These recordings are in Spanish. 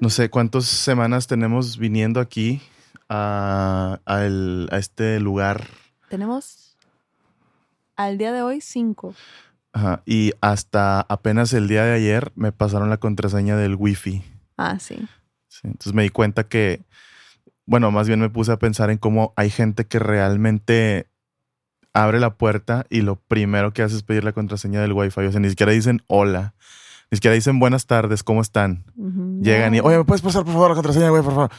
No sé cuántas semanas tenemos viniendo aquí a, a el- a este lugar. Tenemos al día de hoy cinco. Ajá, y hasta apenas el día de ayer me pasaron la contraseña del wifi. Ah, sí. Sí, entonces me di cuenta que, bueno, más bien me puse a pensar en cómo hay gente que realmente abre la puerta y lo primero que hace es pedir la contraseña del wifi. O sea, ni siquiera dicen hola, ni siquiera dicen buenas tardes, ¿cómo están? Llegan y, oye, ¿me puedes pasar por favor la contraseña, güey, por favor?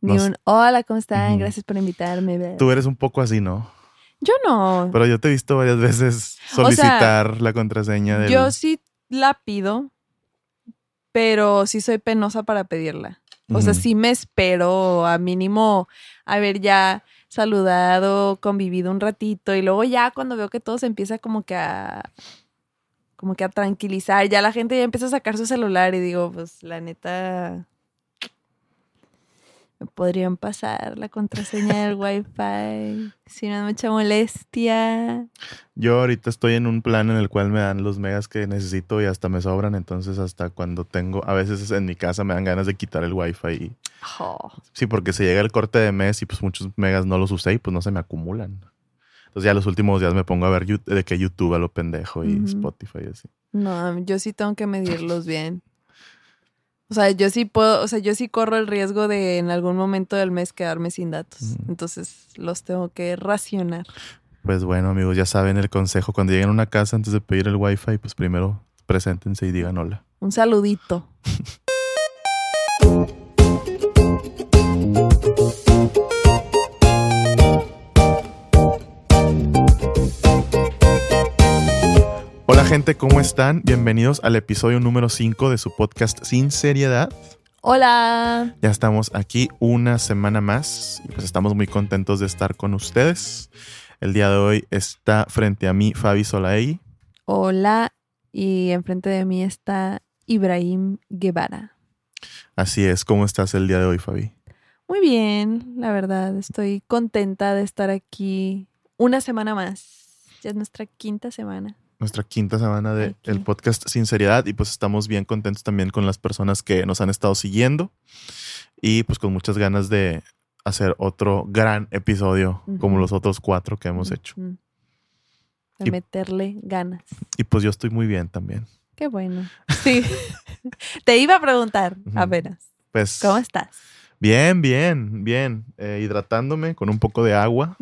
Ni un hola, ¿cómo están? Gracias por invitarme. bla". Tú eres un poco así, ¿no? Yo no. Pero yo te he visto varias veces O sea, solicitar la contraseña del... Yo sí la pido, pero sí soy penosa para pedirla. O sea, sí me espero a mínimo haber ya saludado, convivido un ratito y luego ya cuando veo que todo se empieza como que a como que a tranquilizar, ya la gente ya empieza a sacar su celular y digo, pues la neta me podrían pasar la contraseña del wifi si no es mucha molestia. Yo ahorita estoy en un plan en el cual me dan los megas que necesito y hasta me sobran, entonces hasta cuando tengo, a veces en mi casa me dan ganas de quitar el wifi. Y, Oh. sí, porque se llega el corte de mes y pues muchos megas no los usé y pues no se me acumulan. Entonces ya los últimos días me pongo a ver de que YouTube a lo pendejo y. Spotify y así. No, yo sí tengo que medirlos bien. O sea, yo sí puedo, o sea, yo sí corro el riesgo de en algún momento del mes quedarme sin datos. Entonces los tengo que racionar. Pues bueno, amigos, ya saben el consejo. Cuando lleguen a una casa antes de pedir el wifi, pues primero preséntense y digan hola. Un saludito. Hola gente, ¿cómo están? Bienvenidos al episodio número 5 de su podcast Sin Seriedad. Hola. Ya estamos aquí una semana más y pues estamos muy contentos de estar con ustedes. El día de hoy está frente a mí Fabi Solaegui. Hola. Y enfrente de mí está Ibrahim Guevara. Así es, ¿cómo estás el día de hoy, Fabi? Muy bien, la verdad. Estoy contenta de estar aquí una semana más. Ya es nuestra quinta semana. Nuestra quinta semana del Aquí. podcast Sin Seriedad y pues estamos bien contentos también con las personas que nos han estado siguiendo y pues con muchas ganas de hacer otro gran episodio como los otros cuatro que hemos hecho. De Y- meterle ganas. Y pues yo estoy muy bien también. Qué bueno. Sí. Te iba a preguntar apenas. Pues ¿Cómo estás? bien, bien, bien. Eh, hidratándome con un poco de agua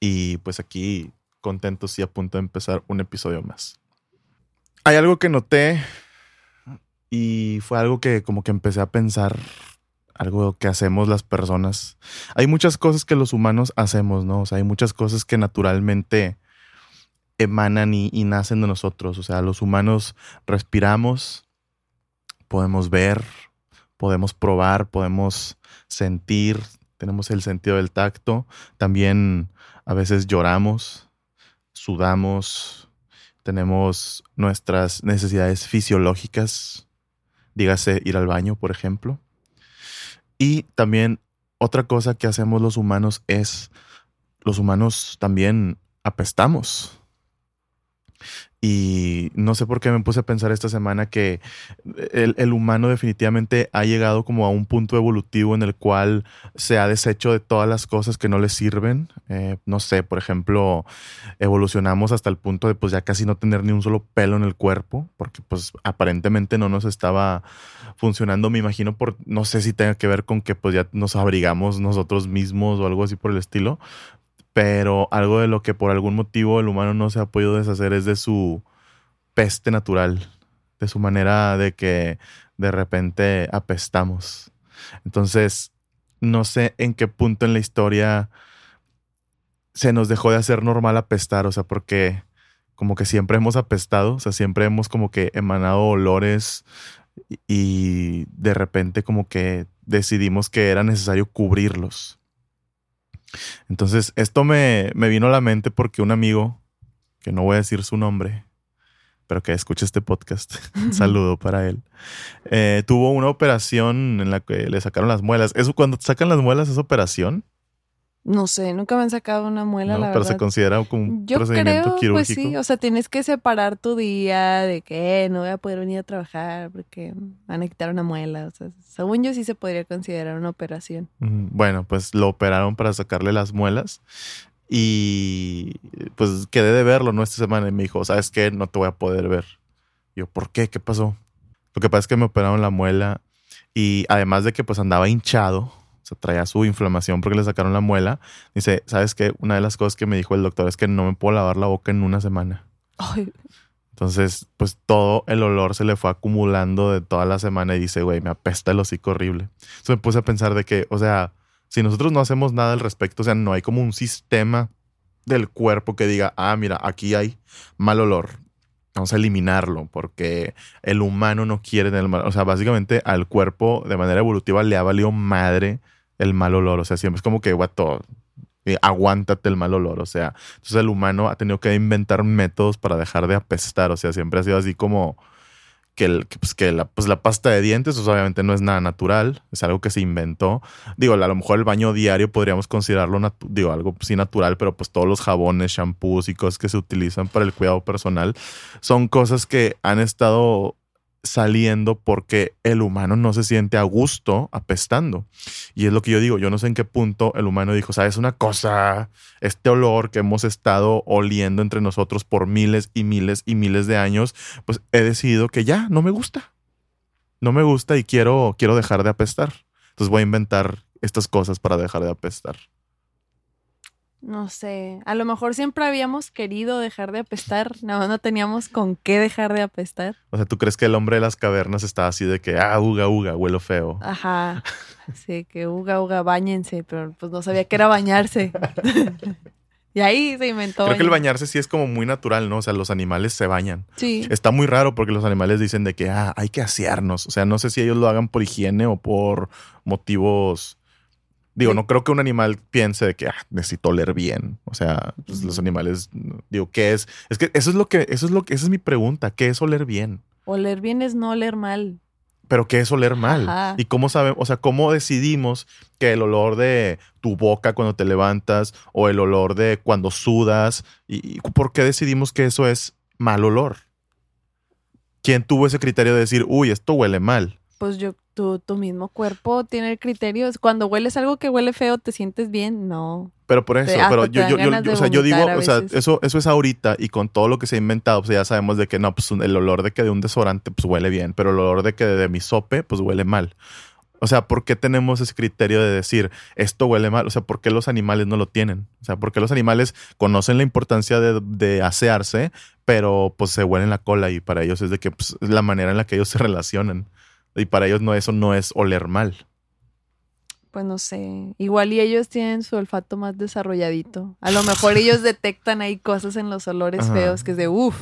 y pues aquí contentos y a punto de empezar un episodio más. Hay algo que noté y fue algo que como que empecé a pensar, algo que hacemos las personas. Hay muchas cosas que los humanos hacemos, ¿no? O sea, hay muchas cosas que naturalmente emanan y, y nacen de nosotros. O sea, los humanos respiramos, podemos ver, podemos probar, podemos sentir, tenemos el sentido del tacto, también a veces lloramos, sudamos, tenemos nuestras necesidades fisiológicas, dígase ir al baño, por ejemplo. Y también otra cosa que hacemos los humanos es, los humanos también apestamos. Y no sé por qué me puse a pensar esta semana que el, humano definitivamente ha llegado como a un punto evolutivo en el cual se ha deshecho de todas las cosas que no le sirven. Eh, no sé, por ejemplo, evolucionamos hasta el punto de pues ya casi no tener ni un solo pelo en el cuerpo, porque pues aparentemente no nos estaba funcionando, me imagino por, no sé si tenga que ver con que pues ya nos abrigamos nosotros mismos o algo así por el estilo, pero algo de lo que por algún motivo el humano no se ha podido deshacer es de su peste natural, de su manera de que de repente apestamos. Entonces, no sé en qué punto en la historia se nos dejó de hacer normal apestar, o sea, porque como que siempre hemos apestado, o sea, siempre hemos como que emanado olores y- de repente como que decidimos que era necesario cubrirlos. Entonces, esto me, me vino a la mente porque un amigo, que no voy a decir su nombre, pero que escuche este podcast, un saludo para él, eh, tuvo una operación en la que le sacaron las muelas. ¿Eso cuando sacan las muelas es operación? No sé, nunca me han sacado una muela, ¿no? la Pero verdad. se considera como un Yo procedimiento creo, quirúrgico. pues sí, o sea, tienes que separar tu día de que "Eh, no voy a poder venir a trabajar porque van a quitar una muela. O sea, según yo sí se podría considerar una operación. Bueno, pues lo operaron para sacarle las muelas y pues quedé de verlo, ¿no? Esta semana y me dijo, ¿sabes qué? No te voy a poder ver. Y yo, ¿por qué? ¿Qué pasó? Lo que pasa es que me operaron la muela y además de que pues andaba hinchado, o sea, traía su inflamación porque le sacaron la muela, dice, ¿sabes qué? Una de las cosas que me dijo el doctor es que no me puedo lavar la boca en una semana. Ay, Entonces, pues todo el olor se le fue acumulando de toda la semana y dice, güey, me apesta el hocico horrible. Entonces me puse a pensar de que, o sea, si nosotros no hacemos nada al respecto, o sea, no hay como un sistema del cuerpo que diga, ah, mira, aquí hay mal olor. Vamos a eliminarlo porque el humano no quiere tener mal. O sea, básicamente al cuerpo de manera evolutiva le ha valido madre el mal olor. O sea, siempre es como que, guato, eh, aguántate el mal olor. O sea, entonces el humano ha tenido que inventar métodos para dejar de apestar. O sea, siempre ha sido así como que, pues, que la, pues, la pasta de dientes, pues, obviamente no es nada natural, es algo que se inventó. Digo, a lo mejor el baño diario podríamos considerarlo, digo, algo pues, sí natural, pero pues todos los jabones, shampoos y cosas que se utilizan para el cuidado personal son cosas que han estado saliendo porque el humano no se siente a gusto apestando. Y es lo que yo digo, yo no sé en qué punto el humano dijo, sabes una cosa, este olor que hemos estado oliendo entre nosotros por miles y miles y miles de años, pues he decidido que ya no me gusta. No me gusta y quiero, quiero dejar de apestar. Entonces voy a inventar estas cosas para dejar de apestar. No sé. A lo mejor siempre habíamos querido dejar de apestar, nada más no teníamos con qué dejar de apestar. O sea, ¿tú crees que el hombre de las cavernas está así de que, ah, uga, uga, huelo feo? Ajá. Sí, que uga, uga, bañense, pero pues no sabía que era bañarse. y ahí se inventó. Creo que el bañar. bañarse sí es como muy natural, ¿no? O sea, los animales se bañan. Sí. Está muy raro porque los animales dicen de que ah, hay que asearnos. O sea, no sé si ellos lo hagan por higiene o por motivos. Digo, no creo que un animal piense de que ah, necesito oler bien. O sea, pues, los animales, digo, ¿qué es? Es que eso es lo que, eso es lo que, esa es mi pregunta. ¿Qué es oler bien? Oler bien es no oler mal. Pero ¿qué es oler mal? Ajá. ¿Y cómo sabemos, o sea, cómo decidimos que el olor de tu boca cuando te levantas o el olor de cuando sudas, y, y por qué decidimos que eso es mal olor? ¿Quién tuvo ese criterio de decir, uy, esto huele mal? Pues yo, tu, tu mismo cuerpo tiene el criterio. Cuando hueles algo que huele feo, ¿te sientes bien? No. Pero por eso, Te- hasta pero te yo, dan yo, yo- ganas yo- de o sea, yo digo, o sea, eso, eso es ahorita y con todo lo que se ha inventado, pues ya sabemos de que no, pues el olor de que de un desodorante, pues huele bien, pero el olor de que de mi sope, pues huele mal. O sea, ¿por qué tenemos ese criterio de decir esto huele mal? O sea, ¿por qué los animales no lo tienen? O sea, ¿por qué los animales conocen la importancia de, de asearse, pero pues se huelen la cola y para ellos es de que pues, es la manera en la que ellos se relacionan? Y para ellos no, eso no es oler mal. Pues no sé. Igual y ellos tienen su olfato más desarrolladito. A lo mejor ellos detectan ahí cosas en los olores Ajá. feos que es de uff.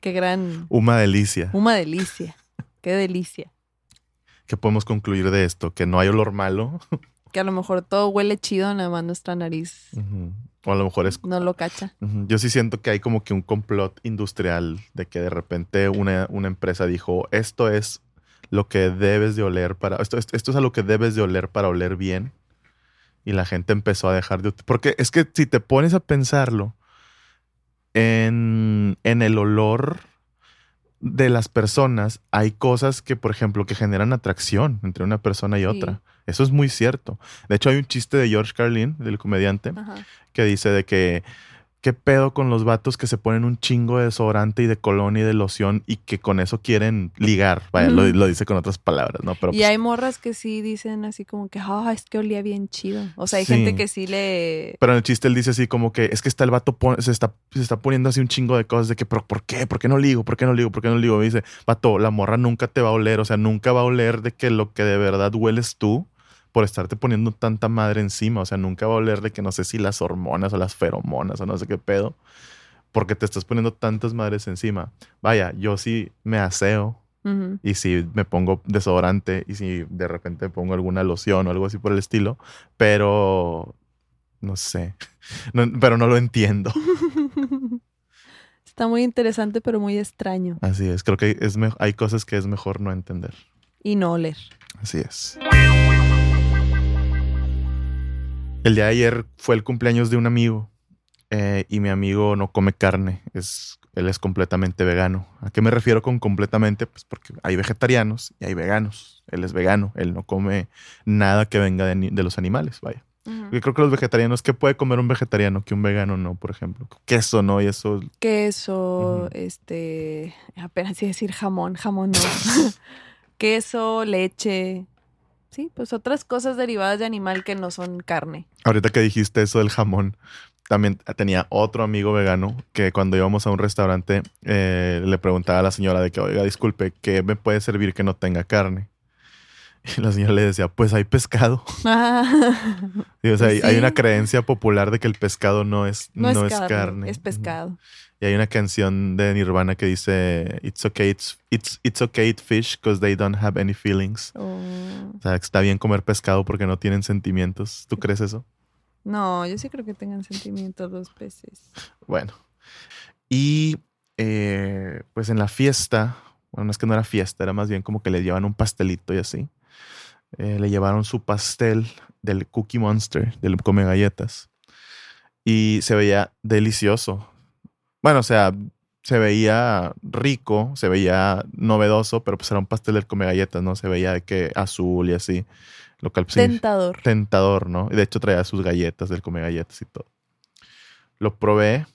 qué gran. Una delicia. Una delicia. Qué delicia. ¿Qué podemos concluir de esto? Que no hay olor malo. Que a lo mejor todo huele chido, nada más nuestra nariz. O a lo mejor es no lo cacha. Yo sí siento que hay como que un complot industrial de que de repente una, una empresa dijo, esto es lo que debes de oler para, esto, esto, esto es a lo que debes de oler para oler bien. Y la gente empezó a dejar de... Porque es que si te pones a pensarlo, en, en el olor de las personas hay cosas que, por ejemplo, que generan atracción entre una persona y Sí. otra. Eso es muy cierto. De hecho, hay un chiste de George Carlin, del comediante, Ajá. que dice de que qué pedo con los vatos que se ponen un chingo de desodorante y de colonia y de loción y que con eso quieren ligar. Vaya, lo, dice con otras palabras, ¿no? Pero y pues, hay morras que sí dicen así como que, ah, es que olía bien chido. O sea, hay Sí. gente que sí le. pero en el chiste él dice así como que es que está el vato se está se está poniendo así un chingo de cosas de que pero ¿por qué? ¿Por qué no ligo? ¿Por qué no ligo? ¿Por qué no ligo? Y dice, "Vato, la morra nunca te va a oler, o sea, nunca va a oler de que lo que de verdad hueles tú por estarte poniendo tanta madre encima, o sea, nunca va a oler de que no sé si las hormonas o las feromonas o no sé qué pedo, porque te estás poniendo tantas madres encima. Vaya, yo sí me aseo y si me pongo desodorante y si de repente me pongo alguna loción o algo así por el estilo, pero no sé, No- pero no lo entiendo. Está muy interesante, pero muy extraño. Así es, creo que es hay cosas que es mejor no entender. Y no oler. Así es. El día de ayer fue el cumpleaños de un amigo eh, y mi amigo no come carne, es, él es completamente vegano. ¿A qué me refiero con completamente? Pues porque hay vegetarianos y hay veganos. Él es vegano, él no come nada que venga de, los animales, vaya. Yo creo que los vegetarianos, ¿qué puede comer un vegetariano que un vegano no, por ejemplo? Queso, ¿no? Y eso, Queso, este, apenas iba a decir jamón, jamón no. Queso, leche. Sí, pues otras cosas derivadas de animal que no son carne. ahorita que dijiste eso del jamón, también tenía otro amigo vegano que cuando íbamos a un restaurante eh, le preguntaba a la señora de que, oiga, disculpe, ¿qué me puede servir que no tenga carne? Y la señora le decía, pues hay pescado. O sea, hay, una creencia popular de que el pescado no es, no, no es, carne, carne. es pescado. Y hay una canción de Nirvana que dice, It's okay, it's, it's, it's okay to fish because they don't have any feelings. Oh. O sea, está bien comer pescado porque no tienen sentimientos. ¿Tú crees eso? No, yo sí creo que tengan sentimientos los peces. Bueno. Y eh, pues en la fiesta, bueno, no es que no era fiesta, era más bien como que le llevan un pastelito y así. Eh, le llevaron su pastel del Cookie Monster, del Come Galletas. Y se veía delicioso. Bueno, o sea, se veía rico, se veía novedoso, pero pues era un pastel del Come Galletas, ¿no? Se veía de que azul y así. Lo cual pues, Tentador. tentador, ¿no? Y de hecho traía sus galletas del come galletas y todo. Lo probé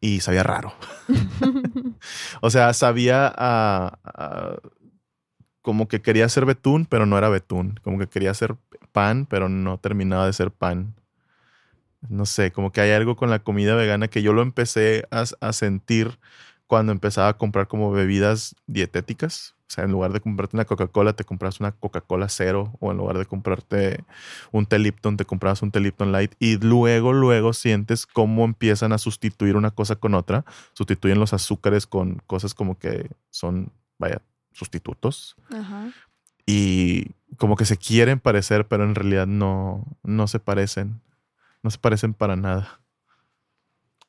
y sabía raro. O sea, sabía a- a- como que quería ser betún, pero no era betún. Como que quería ser pan, pero no terminaba de ser pan. No sé, como que hay algo con la comida vegana que yo lo empecé a, a sentir cuando empezaba a comprar como bebidas dietéticas. O sea, en lugar de comprarte una Coca-Cola, te compras una Coca-Cola cero. O en lugar de comprarte un té Lipton, te comprabas un té Lipton Light. Y luego, luego sientes cómo empiezan a sustituir una cosa con otra. Sustituyen los azúcares con cosas como que son, vaya, sustitutos. Ajá. Y como que se quieren parecer, pero en realidad no, no se parecen. No se parecen para nada.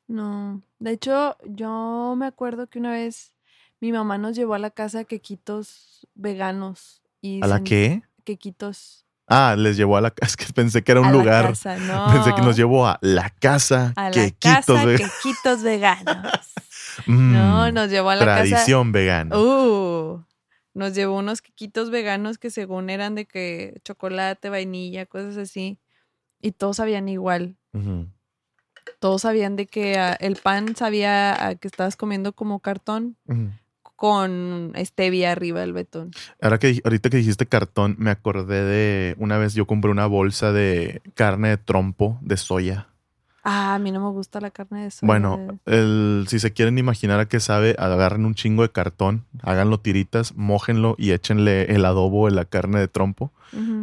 No. De hecho, yo me acuerdo que una vez mi mamá nos llevó a la casa quequitos veganos. Y ¿A la qué? Quequitos. Ah, les llevó a la casa. Es que pensé que era un a la lugar. casa, no. Pensé que nos llevó a la casa. a la quequitos casa de- quequitos veganos. Mm, No, nos llevó a la casa. Tradición vegana. Uh, nos llevó unos quequitos veganos que según eran de que chocolate, vainilla, cosas así. Y todos sabían igual. Todos sabían de que ah, el pan sabía a que estabas comiendo como cartón con stevia arriba del betún. Ahora que, ahorita que dijiste cartón, me acordé de una vez yo compré una bolsa de carne de trompo de soya. Ah, a mí no me gusta la carne de soya. Bueno, el, si se quieren imaginar a qué sabe, agarren un chingo de cartón, háganlo tiritas, mójenlo y échenle el adobo en la carne de trompo.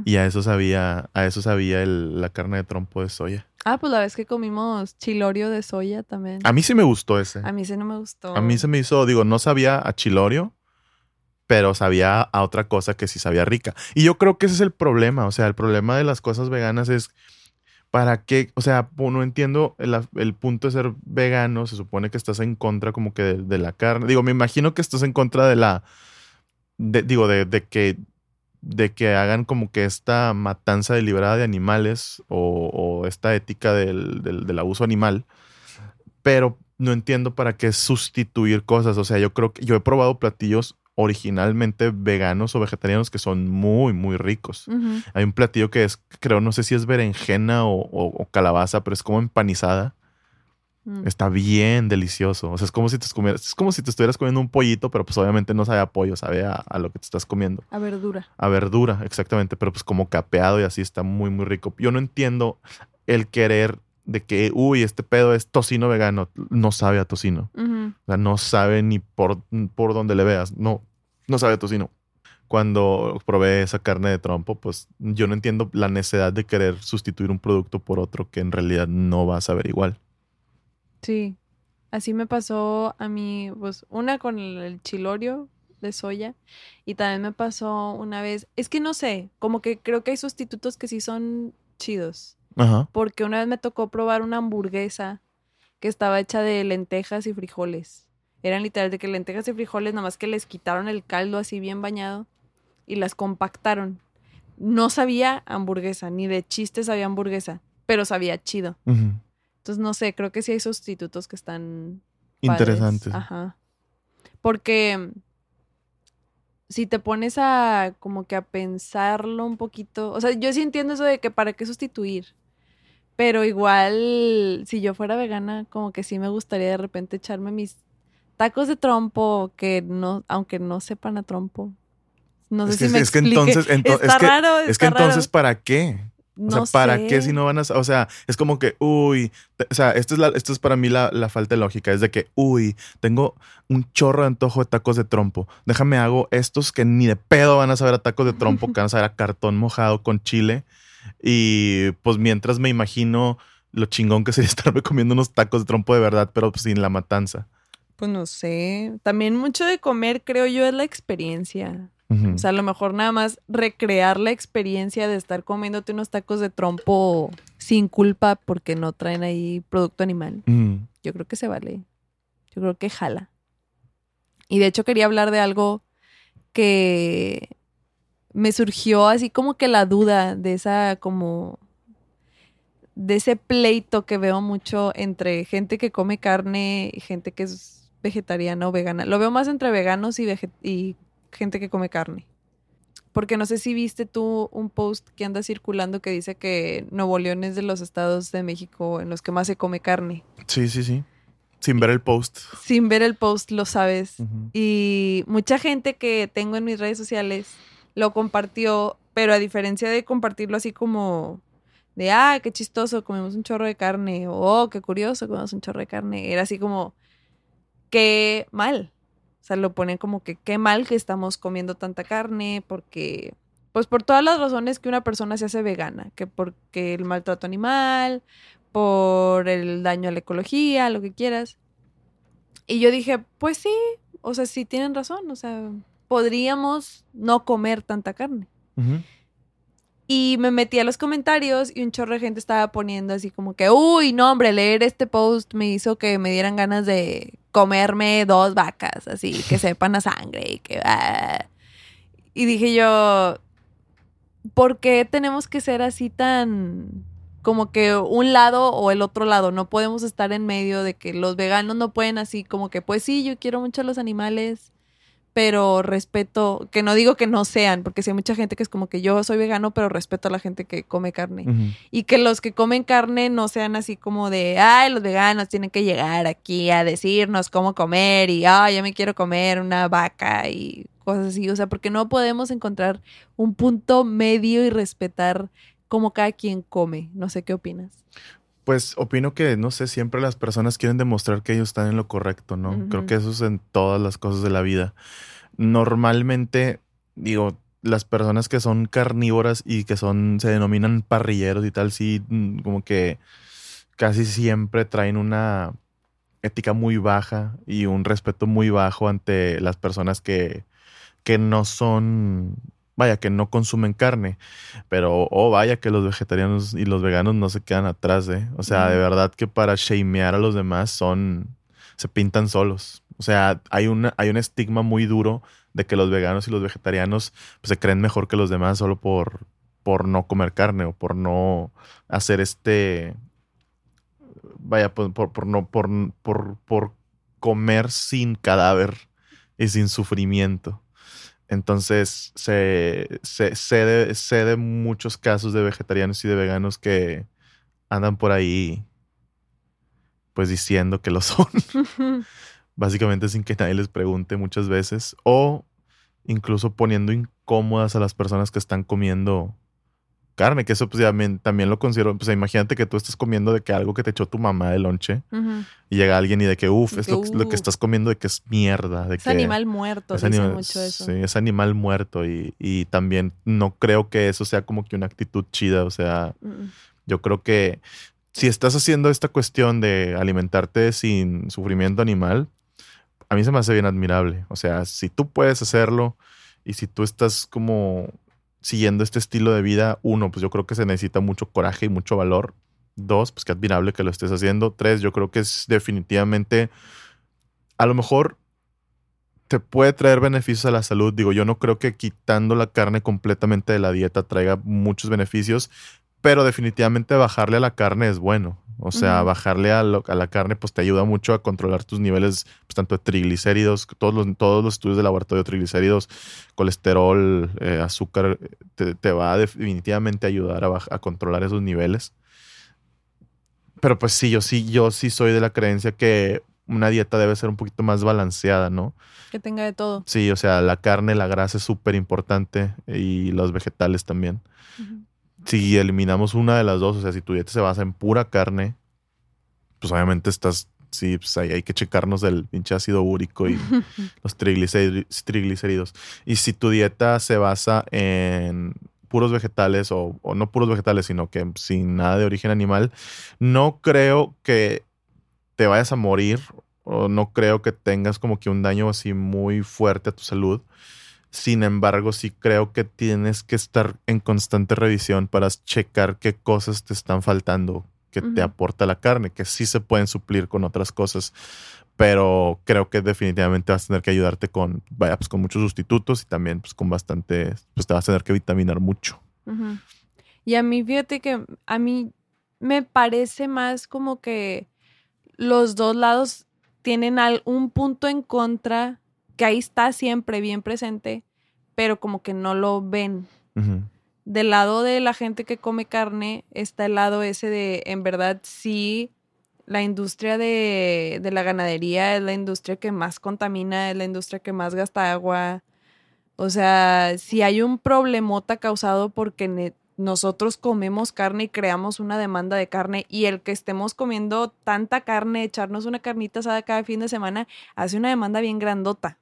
Y a eso sabía, a eso sabía el- la carne de trompo de soya. Ah, pues la vez que comimos chilorio de soya también. A mí sí me gustó ese. A mí sí no me gustó. A mí se me hizo, digo, no sabía a chilorio, pero sabía a otra cosa que sí sabía rica. Y yo creo que ese es el problema. O sea, el problema de las cosas veganas es para qué, o sea, no entiendo el, el punto de ser vegano. Se supone que estás en contra como que de, la carne. Digo, me imagino que estás en contra de la, de- digo, de, de que de que hagan como que esta matanza deliberada de animales o, o esta ética del, del- del abuso animal, pero no entiendo para qué sustituir cosas. O sea, yo creo que yo he probado platillos originalmente veganos o vegetarianos que son muy, muy ricos. Hay un platillo que es, creo, no sé si es berenjena o, o- o calabaza, pero es como empanizada. Mm. Está bien delicioso. O sea, es como si te comieras, es como si te estuvieras comiendo un pollito, pero pues obviamente no sabe a pollo, sabe a, a lo que te estás comiendo. A verdura. A verdura, exactamente, pero pues como capeado y así está muy, muy rico. Yo no entiendo el querer de que, uy, este pedo es tocino vegano. No sabe a tocino. Ujú. O sea, no sabe ni por, por donde le veas. No, no sabe a tocino. Cuando probé esa carne de trompo, pues yo no entiendo la necesidad de querer sustituir un producto por otro que en realidad no va a saber igual. Sí, así me pasó a mí, pues una con el chilorio de soya y también me pasó una vez, es que no sé, como que creo que hay sustitutos que sí son chidos, Ajá. porque una vez me tocó probar una hamburguesa que estaba hecha de lentejas y frijoles. Eran literal de que lentejas y frijoles, nada más que les quitaron el caldo así bien bañado y las compactaron. no sabía hamburguesa, ni de chiste sabía hamburguesa, pero sabía chido. Entonces, no sé, creo que sí hay sustitutos que están padres. Interesantes. Ajá. Porque si te pones a como que a pensarlo un poquito, o sea, yo sí entiendo eso de que para qué sustituir. Pero igual, si yo fuera vegana, como que sí me gustaría de repente echarme mis tacos de trompo que no, aunque no sepan a trompo. No sé Es si que- me es que entonces- ento- está es que- raro, Es que raro. entonces, ¿para qué? O sea, No ¿para sé. qué si no van a...? O sea, es como que, uy, te- o sea, esto es, la, esto es para mí la, la falta de lógica. Es de que, uy, tengo un chorro de antojo de tacos de trompo. Déjame hago estos que ni de pedo van a saber a tacos de trompo, que van a saber a cartón mojado con chile. Y pues mientras me imagino lo chingón que sería estarme comiendo unos tacos de trompo de verdad, pero pues, sin la matanza. Pues no sé. También mucho de comer, creo yo, es la experiencia. O sea, a lo mejor nada más recrear la experiencia de estar comiéndote unos tacos de trompo sin culpa porque no traen ahí producto animal. Yo creo que se vale. Yo creo que jala. Y de hecho quería hablar de algo que me surgió así como que la duda de esa como de ese pleito que veo mucho entre gente que come carne y gente que es vegetariana o vegana. Lo veo más entre veganos y, gente que come carne. Porque no sé si viste tú un post que anda circulando que dice que Nuevo León es de los estados de México en los que más se come carne. Sí, sí, sí. Sin ver el post. Sin ver el post lo sabes. Y mucha gente que tengo en mis redes sociales lo compartió, pero a diferencia de compartirlo así como de, ah, qué chistoso, comemos un chorro de carne, o oh, qué curioso, comemos un chorro de carne, era así como, qué mal. O sea, lo ponen como que qué mal que estamos comiendo tanta carne, porque, pues por todas las razones que una persona se hace vegana, que porque el maltrato animal, por el daño a la ecología, lo que quieras. Y yo dije, pues sí, o sea, sí tienen razón, o sea, podríamos no comer tanta carne. Y me metí a los comentarios y un chorro de gente estaba poniendo así como que, uy, no, hombre, leer este post me hizo que me dieran ganas de comerme dos vacas, así, que sepan a sangre y que... ah". Y dije yo, ¿por qué tenemos que ser así tan como que un lado o el otro lado? No podemos estar en medio de que los veganos no pueden así como que, pues sí, yo quiero mucho a los animales, pero respeto, que no digo que no sean, porque sí hay mucha gente que es como que yo soy vegano, pero respeto a la gente que come carne. Y que los que comen carne no sean así como de, ay, los veganos tienen que llegar aquí a decirnos cómo comer y, ay, yo me quiero comer una vaca y cosas así. O sea, porque no podemos encontrar un punto medio y respetar cómo cada quien come. No sé qué opinas. Pues opino que, no sé, siempre las personas quieren demostrar que ellos están en lo correcto, ¿no? Creo que eso es en todas las cosas de la vida. Normalmente, digo, las personas que son carnívoras y que son, se denominan parrilleros y tal, sí, mm, como que casi siempre traen una ética muy baja y un respeto muy bajo ante las personas que, que no son, vaya, que no consumen carne. Pero, oh, vaya que los vegetarianos y los veganos no se quedan atrás, ¿eh? O sea, de verdad que para shamear a los demás son, se pintan solos. O sea, hay, una, hay un estigma muy duro de que los veganos y los vegetarianos pues, se creen mejor que los demás solo por, por no comer carne o por no hacer este, vaya, por, por, por no, por, por, por comer sin cadáver y sin sufrimiento. Entonces, se, se, sé, de, sé de muchos casos de vegetarianos y de veganos que andan por ahí, pues diciendo que lo son, básicamente sin que nadie les pregunte muchas veces, o incluso poniendo incómodas a las personas que están comiendo carne, que eso pues también, también lo considero, pues imagínate que tú estás comiendo de que algo que te echó tu mamá de lonche y llega alguien y de que, uff, es que, lo, que- lo que "Uf". estás comiendo de que es mierda, de Es que animal muerto, es animal, mucho eso. sí, es animal muerto y, y también no creo que eso sea como que una actitud chida, o sea, yo creo que si estás haciendo esta cuestión de alimentarte sin sufrimiento animal, a mí se me hace bien admirable. O sea, si tú puedes hacerlo y si tú estás como siguiendo este estilo de vida, uno, pues yo creo que se necesita mucho coraje y mucho valor. Dos, pues qué admirable que lo estés haciendo. Tres, yo creo que es definitivamente, a lo mejor te puede traer beneficios a la salud. Digo, yo no creo que quitando la carne completamente de la dieta traiga muchos beneficios, pero definitivamente bajarle a la carne es bueno. O sea, bajarle a, lo- a la carne pues te ayuda mucho a controlar tus niveles, pues, tanto de triglicéridos, todos los, todos los estudios de laboratorio de triglicéridos, colesterol, eh, azúcar, te, te va a definitivamente ayudar a, controlar esos niveles. Pero pues sí, yo sí, yo sí soy de la creencia que una dieta debe ser un poquito más balanceada, ¿no? Que tenga de todo. Sí, o sea, la carne, la grasa es súper importante y los vegetales también. Si eliminamos una de las dos, o sea, si tu dieta se basa en pura carne, pues obviamente estás, sí, pues ahí hay que checarnos del pinche ácido úrico y los triglicéridos. Y si tu dieta se basa en puros vegetales o, o no puros vegetales, sino que sin nada de origen animal, no creo que te vayas a morir o no creo que tengas como que un daño así muy fuerte a tu salud. Sin embargo, sí creo que tienes que estar en constante revisión para checar qué cosas te están faltando que te aporta la carne, que sí se pueden suplir con otras cosas, pero creo que definitivamente vas a tener que ayudarte con, vaya, pues con muchos sustitutos y también pues con bastante, pues te vas a tener que vitaminar mucho. Y a mí, fíjate que a mí me parece más como que los dos lados tienen un punto en contra que ahí está siempre bien presente, pero como que no lo ven. Del lado de la gente que come carne está el lado ese de, en verdad, sí, la industria de, de la ganadería es la industria que más contamina, es la industria que más gasta agua. O sea, si hay un problemota causado porque nosotros comemos carne y creamos una demanda de carne y el que estemos comiendo tanta carne, echarnos una carnita asada cada fin de semana, hace una demanda bien grandota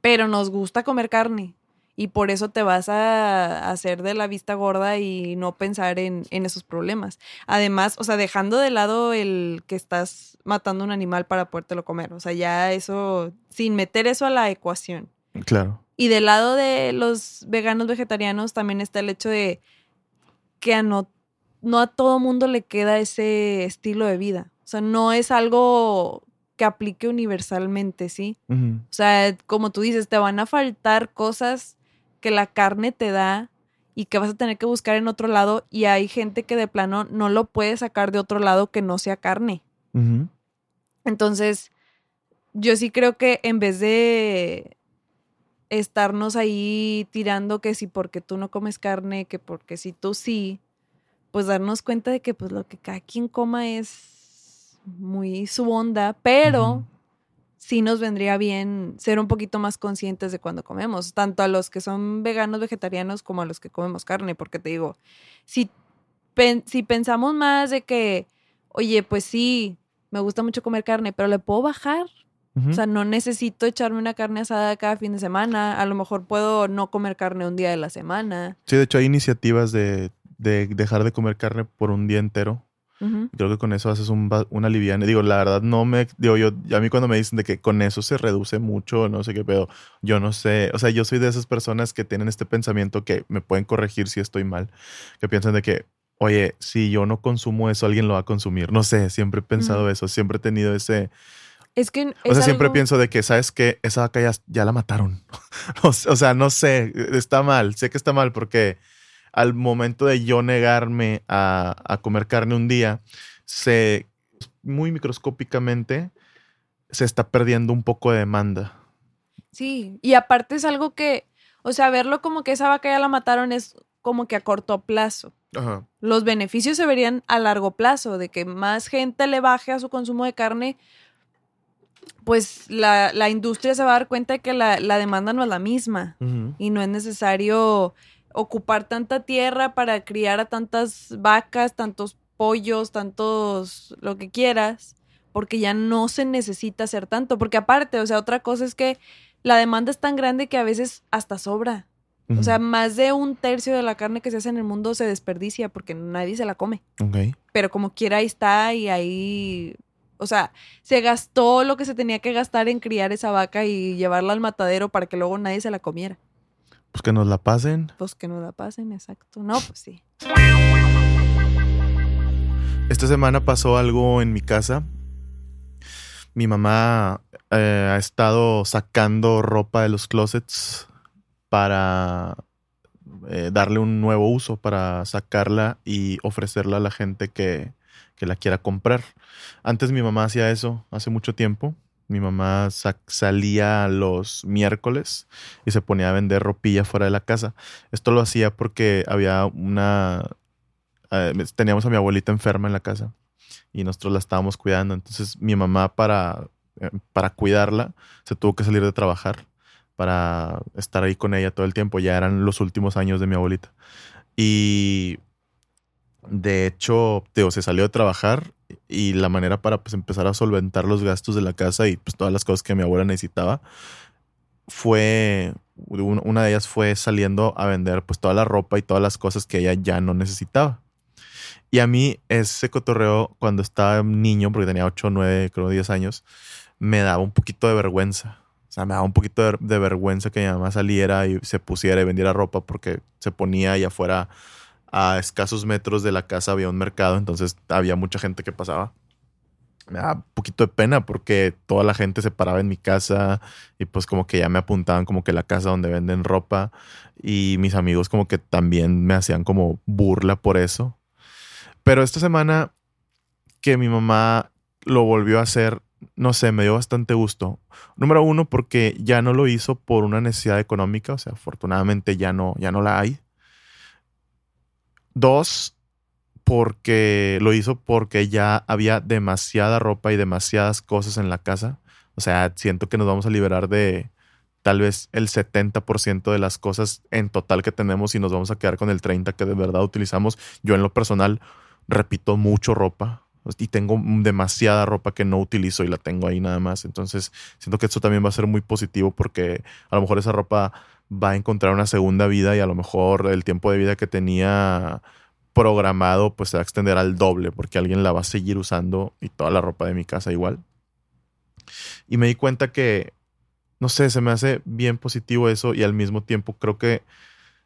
Pero nos gusta comer carne y por eso te vas a hacer de la vista gorda y no pensar en, en esos problemas. Además, o sea, dejando de lado el que estás matando un animal para podértelo comer, o sea, ya eso, sin meter eso a la ecuación. Claro. Y del lado de los veganos vegetarianos también está el hecho de que a no, no a todo mundo le queda ese estilo de vida. O sea, no es algo que aplique universalmente, ¿sí? O sea, como tú dices, te van a faltar cosas que la carne te da y que vas a tener que buscar en otro lado y hay gente que de plano no lo puede sacar de otro lado que no sea carne. Entonces, yo sí creo que en vez de estarnos ahí tirando que si porque tú no comes carne, que porque si tú sí, pues darnos cuenta de que pues lo que cada quien coma es muy su onda, pero sí nos vendría bien ser un poquito más conscientes de cuando comemos, tanto a los que son veganos, vegetarianos, como a los que comemos carne, porque te digo, si, pen- si pensamos más de que, oye, pues sí, me gusta mucho comer carne, pero le puedo bajar. O sea, no necesito echarme una carne asada cada fin de semana. A lo mejor puedo no comer carne un día de la semana. Sí, de hecho hay iniciativas de, de dejar de comer carne por un día entero. Creo que con eso haces un, una liviana. Digo, la verdad no me... Digo, yo, a mí cuando me dicen de que con eso se reduce mucho, no sé qué pedo, yo no sé. O sea, yo soy de esas personas que tienen este pensamiento que me pueden corregir si estoy mal. Que piensan de que, oye, si yo no consumo eso, alguien lo va a consumir. No sé, siempre he pensado eso. Siempre he tenido ese... Es que. O sea, siempre pienso de que, ¿sabes qué? Esa vaca ya, ya la mataron. o sea, no sé, está mal, sé que está mal porque al momento de yo negarme a, a comer carne un día, se, muy microscópicamente, se está perdiendo un poco de demanda. Sí, y aparte es algo que. O sea, verlo como que esa vaca ya la mataron es como que a corto plazo. Ajá. Los beneficios se verían a largo plazo, de que más gente le baje a su consumo de carne, pues la, la industria se va a dar cuenta de que la, la demanda no es la misma. y no es necesario ocupar tanta tierra para criar a tantas vacas, tantos pollos, tantos lo que quieras, porque ya no se necesita hacer tanto, porque aparte, o sea, otra cosa es que la demanda es tan grande que a veces hasta sobra. O sea, más de un tercio de la carne que se hace en el mundo se desperdicia porque nadie se la come. Pero como quiera ahí está y ahí, o sea, se gastó lo que se tenía que gastar en criar esa vaca y llevarla al matadero para que luego nadie se la comiera. Pues que nos la pasen. Pues que no la pasen, exacto. No, pues sí. Esta semana pasó algo en mi casa. mi mamá eh, ha estado sacando ropa de los closets para eh, darle un nuevo uso, para sacarla y ofrecerla a la gente que, que la quiera comprar. Antes mi mamá hacía eso hace mucho tiempo. Mi mamá salía los miércoles y se ponía a vender ropilla fuera de la casa. Esto lo hacía porque había una... Eh, teníamos a mi abuelita enferma en la casa y nosotros la estábamos cuidando. Entonces mi mamá para, eh, para cuidarla se tuvo que salir de trabajar para estar ahí con ella todo el tiempo. Ya eran los últimos años de mi abuelita. Y de hecho, Teo se salió de trabajar y la manera para pues, empezar a solventar los gastos de la casa y pues, todas las cosas que mi abuela necesitaba fue, una de ellas fue saliendo a vender pues toda la ropa y todas las cosas que ella ya no necesitaba. Y a mí ese cotorreo cuando estaba niño, porque tenía 8, 9, creo 10 años, me daba un poquito de vergüenza. O sea, me daba un poquito de, de vergüenza que mi mamá saliera y se pusiera y vendiera ropa porque se ponía allá afuera a escasos metros de la casa había un mercado, entonces había mucha gente que pasaba. Me da un poquito de pena porque toda la gente se paraba en mi casa y pues como que ya me apuntaban como que la casa donde venden ropa y mis amigos como que también me hacían como burla por eso. Pero esta semana que mi mamá lo volvió a hacer, no sé, me dio bastante gusto. Número uno, porque ya no lo hizo por una necesidad económica, o sea, afortunadamente ya no, ya no la hay. Dos, porque lo hizo porque ya había demasiada ropa y demasiadas cosas en la casa. O sea, siento que nos vamos a liberar de tal vez el 70% de las cosas en total que tenemos y nos vamos a quedar con el 30% que de verdad utilizamos. Yo en lo personal repito mucho ropa y tengo demasiada ropa que no utilizo y la tengo ahí nada más. Entonces siento que esto también va a ser muy positivo porque a lo mejor esa ropa va a encontrar una segunda vida y a lo mejor el tiempo de vida que tenía programado pues se va a extender al doble porque alguien la va a seguir usando y toda la ropa de mi casa igual. Y me di cuenta que, no sé, se me hace bien positivo eso y al mismo tiempo creo que,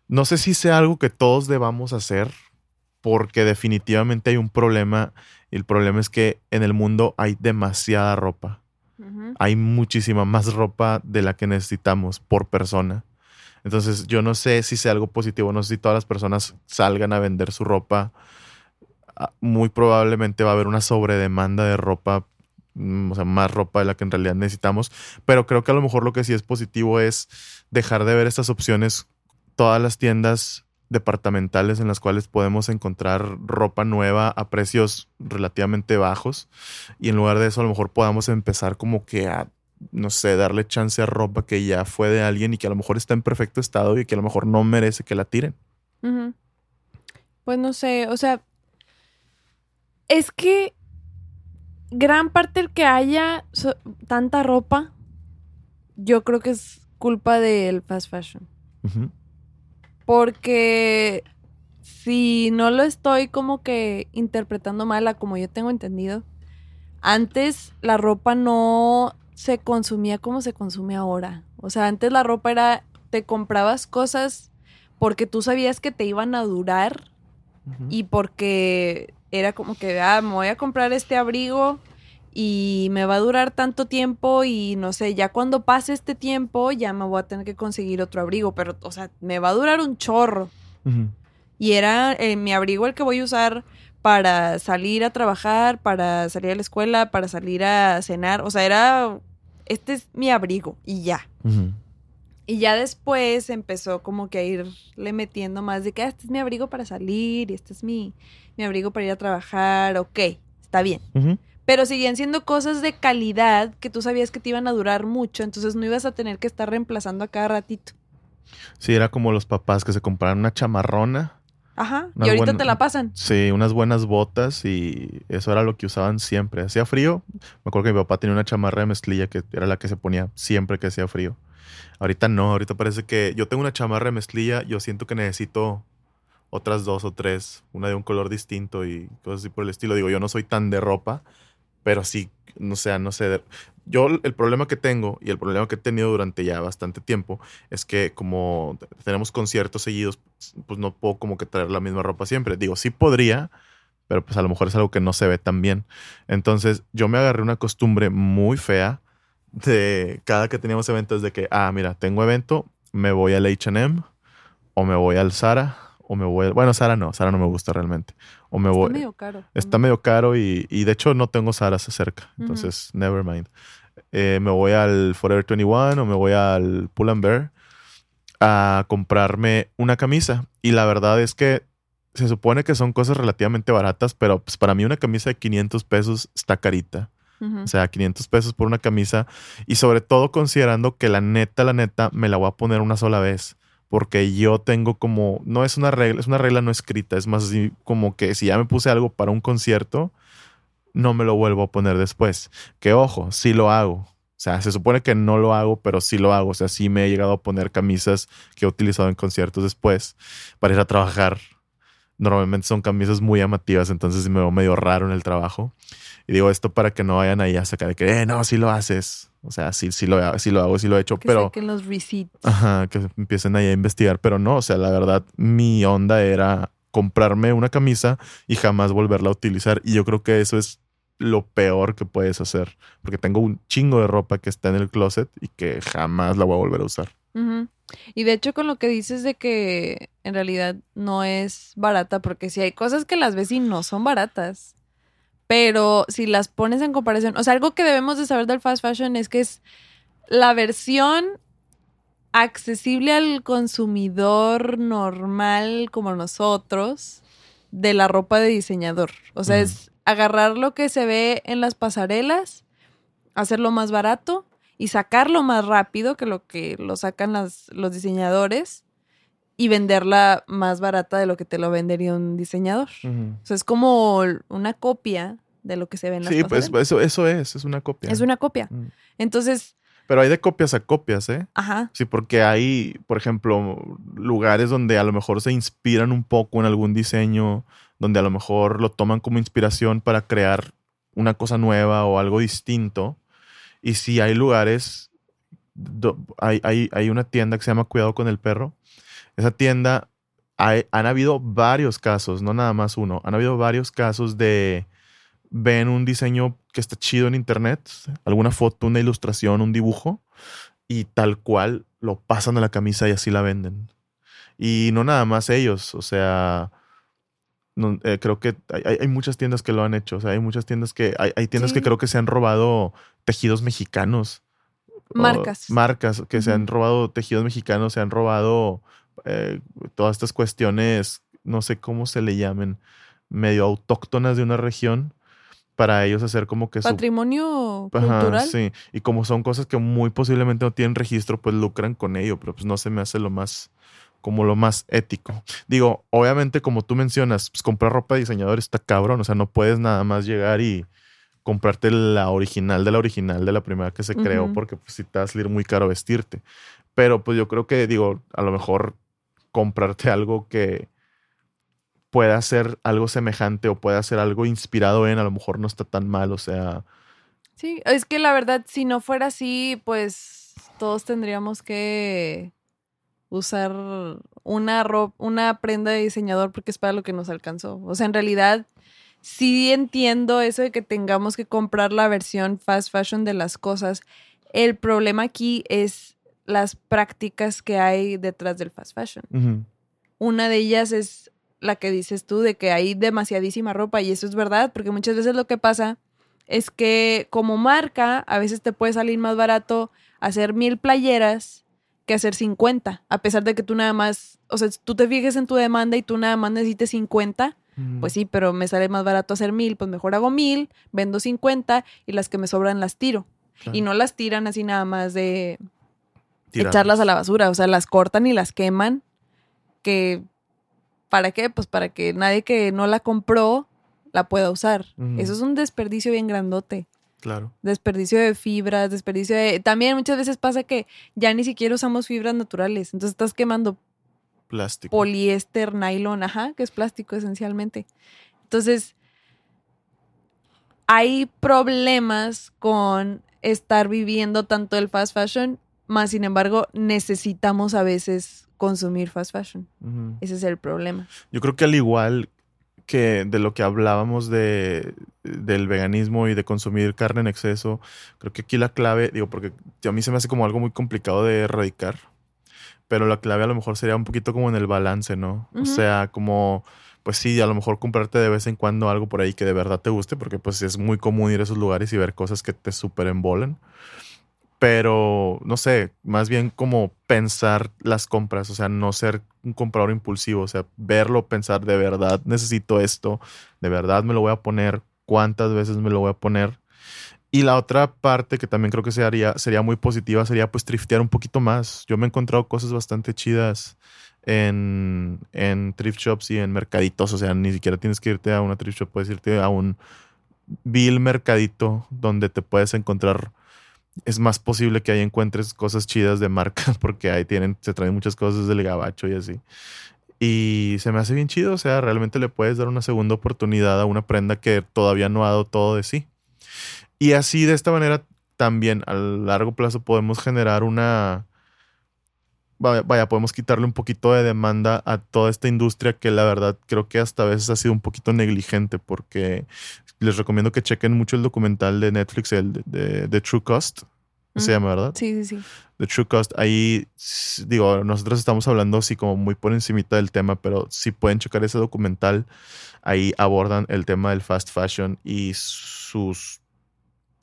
no sé si sea algo que todos debamos hacer porque definitivamente hay un problema y el problema es que en el mundo hay demasiada ropa. Hay muchísima más ropa de la que necesitamos por persona. Entonces, yo no sé si sea algo positivo, no sé si todas las personas salgan a vender su ropa. Ah, muy probablemente va a haber una sobredemanda de ropa, mm, o sea, más ropa de la que en realidad necesitamos. Pero creo que a lo mejor lo que sí es positivo es dejar de ver estas opciones, todas las tiendas departamentales en las cuales podemos encontrar ropa nueva a precios relativamente bajos y en lugar de eso a lo mejor podamos empezar como que a no sé, darle chance a ropa que ya fue de alguien y que a lo mejor está en perfecto estado y que a lo mejor no merece que la tiren. Pues no sé, o sea, es que gran parte del que haya tanta ropa, yo creo que es culpa del fast fashion. Porque si no lo estoy como que interpretando mal a como yo tengo entendido, antes la ropa no se consumía como se consume ahora. O sea, antes la ropa era, te comprabas cosas porque tú sabías que te iban a durar y porque era como que, ah, me voy a comprar este abrigo y me va a durar tanto tiempo y no sé, ya cuando pase este tiempo ya me voy a tener que conseguir otro abrigo, pero, o sea, me va a durar un chorro. Y era eh, mi abrigo el que voy a usar para salir a trabajar, para salir a la escuela, para salir a cenar. O sea, era este es mi abrigo y ya. Y ya después empezó como que a irle metiendo más de que ah, este es mi abrigo para salir y este es mi, mi abrigo para ir a trabajar. Ok, está bien. Pero seguían siendo cosas de calidad que tú sabías que te iban a durar mucho, entonces no ibas a tener que estar reemplazando a cada ratito. Sí, era como los papás que se compraron una chamarrona Ajá. Y ahorita te la pasan. Sí, unas buenas botas y eso era lo que usaban siempre. Hacía frío. Me acuerdo que mi papá tenía una chamarra de mezclilla que era la que se ponía siempre que hacía frío. Ahorita no, ahorita parece que yo tengo una chamarra de mezclilla, yo siento que necesito otras dos o tres, una de un color distinto y cosas así por el estilo. Digo, yo no soy tan de ropa, pero sí, no sé, no sé, yo el problema que tengo y el problema que he tenido durante ya bastante tiempo es que como tenemos conciertos seguidos, pues no puedo como que traer la misma ropa siempre. Digo, sí podría, pero pues a lo mejor es algo que no se ve tan bien. Entonces yo me agarré una costumbre muy fea de cada que teníamos eventos de que, ah, mira, tengo evento, me voy al HM o me voy al Zara o me voy, bueno, Sara no, Sara no me gusta realmente. O me voy. Está medio caro. Está medio caro y, y de hecho no tengo Sara cerca, entonces never mind. Eh, me voy al Forever 21 o me voy al Pull and Bear a comprarme una camisa y la verdad es que se supone que son cosas relativamente baratas, pero pues para mí una camisa de 500 pesos está carita. O sea, 500 pesos por una camisa y sobre todo considerando que la neta, la neta, me la voy a poner una sola vez porque yo tengo como, no es una regla, es una regla no escrita, es más así como que si ya me puse algo para un concierto, no me lo vuelvo a poner después. Que ojo, sí lo hago. O sea, se supone que no lo hago, pero sí lo hago. O sea, sí me he llegado a poner camisas que he utilizado en conciertos después para ir a trabajar. Normalmente son camisas muy llamativas, entonces me veo medio raro en el trabajo. Y digo esto para que no vayan ahí a sacar de que, eh, no, sí lo haces. O sea, sí, sí, lo, sí lo hago, sí lo he hecho, que pero... saquen los receipts. Ajá, que empiecen ahí a investigar, pero no, o sea, la verdad, mi onda era comprarme una camisa y jamás volverla a utilizar. Y yo creo que eso es lo peor que puedes hacer, porque tengo un chingo de ropa que está en el closet y que jamás la voy a volver a usar. Y de hecho con lo que dices de que en realidad no es barata, porque si hay cosas que las ves y no son baratas, pero si las pones en comparación, o sea, algo que debemos de saber del fast fashion es que es la versión accesible al consumidor normal como nosotros de la ropa de diseñador. O sea, es agarrar lo que se ve en las pasarelas, hacerlo más barato y sacarlo más rápido que lo que lo sacan las, los diseñadores y venderla más barata de lo que te lo vendería un diseñador. O sea, es como una copia de lo que se ve en las Sí, pues eso, eso es, es una copia. es una copia. Entonces, Pero hay de copias a copias, ¿eh? ajá, Sí, porque hay, por ejemplo, lugares donde a lo mejor se inspiran un poco en algún diseño, donde a lo mejor lo toman como inspiración para crear una cosa nueva o algo distinto. Y sí hay lugares, do- hay, hay, hay una tienda que se llama Cuidado con el Perro. Esa tienda, hay- han habido varios casos, no nada más uno, han habido varios casos de ven un diseño que está chido en internet, alguna foto, una ilustración, un dibujo, y tal cual lo pasan a la camisa y así la venden. Y no nada más ellos, o sea, no, eh, creo que hay, hay- muchas tiendas que lo han hecho, o sea, hay muchas tiendas que, hay, hay tiendas que creo que se han robado tejidos mexicanos. Marcas. marcas que se han robado tejidos mexicanos, se han robado eh, todas estas cuestiones, no sé cómo se le llamen, medio autóctonas de una región, para ellos hacer como que su patrimonio Ajá, cultural. sí. Y como son cosas que muy posiblemente no tienen registro, pues lucran con ello, pero pues no se me hace lo más, como lo más ético. Digo, obviamente como tú mencionas, pues comprar ropa de diseñador está cabrón, o sea, no puedes nada más llegar y comprarte la original de la original de la primera que se creó, Ujú. porque pues sí te va a salir muy caro vestirte. Pero pues yo creo que, digo, a lo mejor comprarte algo que pueda ser algo semejante o pueda ser algo inspirado en, a lo mejor no está tan mal, o sea... Sí, es que la verdad, si no fuera así, pues todos tendríamos que usar una ropa, una prenda de diseñador porque es para lo que nos alcanzó. O sea, en realidad, sí entiendo eso de que tengamos que comprar la versión fast fashion de las cosas. El problema aquí es las prácticas que hay detrás del fast fashion. Una de ellas es la que dices tú, de que hay demasiadísima ropa y eso es verdad, porque muchas veces lo que pasa es que como marca a veces te puede salir más barato hacer mil playeras que hacer 50, a pesar de que tú nada más, o sea, tú te fijes en tu demanda y tú nada más necesites 50, pues sí, pero me sale más barato hacer mil, pues mejor hago mil, vendo 50 y las que me sobran las tiro. Claro. Y no las tiran así nada más de Tirarlas. echarlas a la basura, o sea, las cortan y las queman, que ¿para qué? Pues para que nadie que no la compró la pueda usar. Eso es un desperdicio bien grandote. Claro. Desperdicio de fibras, desperdicio de... También muchas veces pasa que ya ni siquiera usamos fibras naturales, entonces estás quemando Plástico. poliéster, nylon, ajá, que es plástico esencialmente. Entonces, hay problemas con estar viviendo tanto el fast fashion, más sin embargo, necesitamos a veces consumir fast fashion. Ese es el problema. Yo creo que al igual que de lo que hablábamos de, del veganismo y de consumir carne en exceso, creo que aquí la clave, digo, porque a mí se me hace como algo muy complicado de erradicar, pero la clave a lo mejor sería un poquito como en el balance, ¿no? O sea, como, pues sí, a lo mejor comprarte de vez en cuando algo por ahí que de verdad te guste, porque pues es muy común ir a esos lugares y ver cosas que te súper embolen pero no sé, más bien como pensar las compras, o sea, no ser un comprador impulsivo, o sea, verlo, pensar, de verdad necesito esto, de verdad me lo voy a poner, cuántas veces me lo voy a poner. Y la otra parte que también creo que sería, sería muy positiva sería pues triftear un poquito más. Yo me he encontrado cosas bastante chidas en, en thrift shops y en mercaditos, o sea, ni siquiera tienes que irte a una thrift shop, puedes irte a un vil mercadito donde te puedes encontrar es más posible que ahí encuentres cosas chidas de marca porque ahí tienen, se traen muchas cosas del gabacho y así. Y se me hace bien chido, o sea, realmente le puedes dar una segunda oportunidad a una prenda que todavía no ha dado todo de sí. Y así de esta manera también a largo plazo podemos generar una, vaya, podemos quitarle un poquito de demanda a toda esta industria que la verdad creo que hasta veces ha sido un poquito negligente porque les recomiendo que chequen mucho el documental de Netflix, el de, True Cost. Se llama, ¿verdad? Sí, sí, sí. The True Cost. Ahí, digo, nosotros estamos hablando así como muy por encimita del tema, pero si pueden checar ese documental, ahí abordan el tema del fast fashion y sus,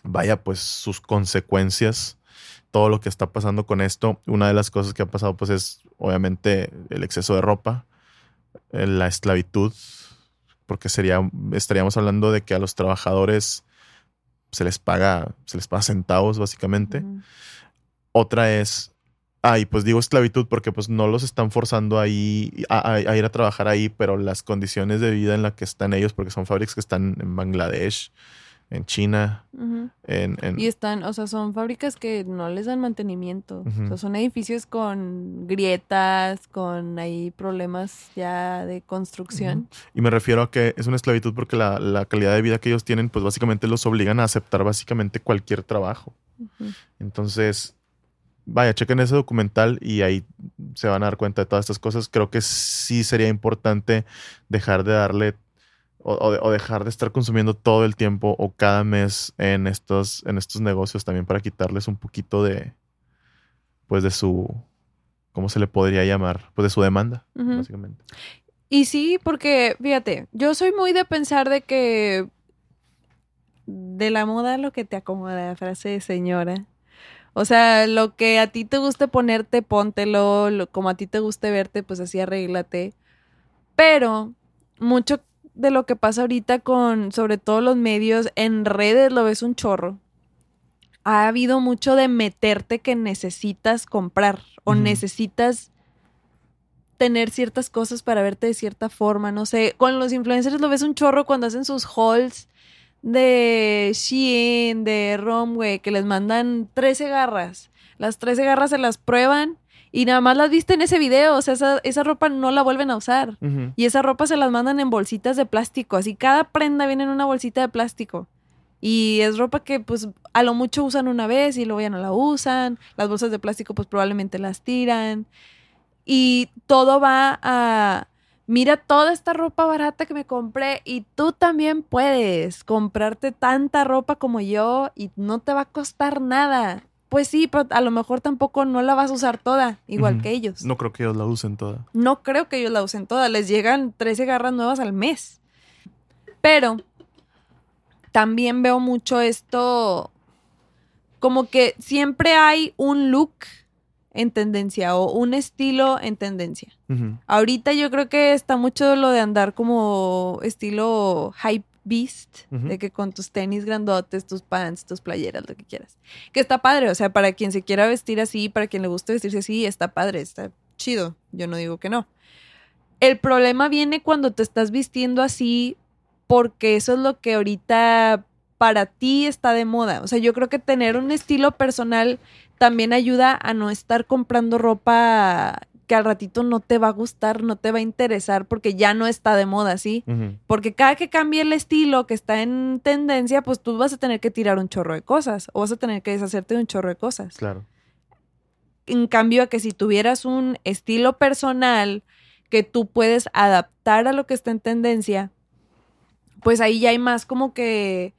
vaya, pues sus consecuencias todo lo que está pasando con esto. Una de las cosas que ha pasado pues es obviamente el exceso de ropa, eh, la esclavitud, porque sería, estaríamos hablando de que a los trabajadores se les paga, se les paga centavos básicamente. Otra es, ay, pues digo esclavitud porque pues no los están forzando ahí a, ir a trabajar ahí, pero las condiciones de vida en las que están ellos, porque son fábricas que están en Bangladesh, en China. en, y están, o sea, son fábricas que no les dan mantenimiento. O sea, son edificios con grietas, con ahí problemas ya de construcción. Y me refiero a que es una esclavitud porque la, la, calidad de vida que ellos tienen, pues básicamente los obligan a aceptar básicamente cualquier trabajo. Entonces, vaya, chequen ese documental y ahí se van a dar cuenta de todas estas cosas. Creo que sí sería importante dejar de darle o, dejar de estar consumiendo todo el tiempo o cada mes en estos, en estos negocios también para quitarles un poquito de, pues de su, ¿cómo se le podría llamar? Pues de su demanda, básicamente. Y sí, porque fíjate, yo soy muy de pensar de que de la moda lo que te acomoda, frase de señora. O sea, lo que a ti te guste ponerte, póntelo, como a ti te guste verte, pues así arréglate. Pero mucho de lo que pasa ahorita con, sobre todo los medios, en redes lo ves un chorro. Ha habido mucho de meterte que necesitas comprar o necesitas tener ciertas cosas para verte de cierta forma, no sé. Con los influencers lo ves un chorro cuando hacen sus hauls de Shein, de Romwe, que les mandan 13 garras. Las 13 garras se las prueban y nada más las viste en ese video, o sea, esa, ropa no la vuelven a usar. Y esa ropa se las mandan en bolsitas de plástico, así cada prenda viene en una bolsita de plástico. Y es ropa que pues a lo mucho usan una vez y luego ya no la usan. Las bolsas de plástico pues probablemente las tiran. Y todo va a, mira toda esta ropa barata que me compré y tú también puedes comprarte tanta ropa como yo y no te va a costar nada. Pues sí, pero a lo mejor tampoco no la vas a usar toda, igual que ellos. No creo que ellos la usen toda. No creo que ellos la usen toda. Les llegan 13 garras nuevas al mes. Pero también veo mucho esto, como que siempre hay un look en tendencia o un estilo en tendencia. Ahorita yo creo que está mucho lo de andar como estilo hype beast, de que con tus tenis grandotes, tus pants, tus playeras, lo que quieras. Que está padre, o sea, para quien se quiera vestir así, para quien le guste vestirse así, está padre, está chido. Yo no digo que no. El problema viene cuando te estás vistiendo así porque eso es lo que ahorita para ti está de moda. O sea, yo creo que tener un estilo personal también ayuda a no estar comprando ropa que al ratito no te va a gustar, no te va a interesar porque ya no está de moda, ¿sí? Porque cada que cambie el estilo que está en tendencia, pues tú vas a tener que tirar un chorro de cosas o vas a tener que deshacerte de un chorro de cosas. Claro. En cambio a que si tuvieras un estilo personal que tú puedes adaptar a lo que está en tendencia, pues ahí ya hay más como que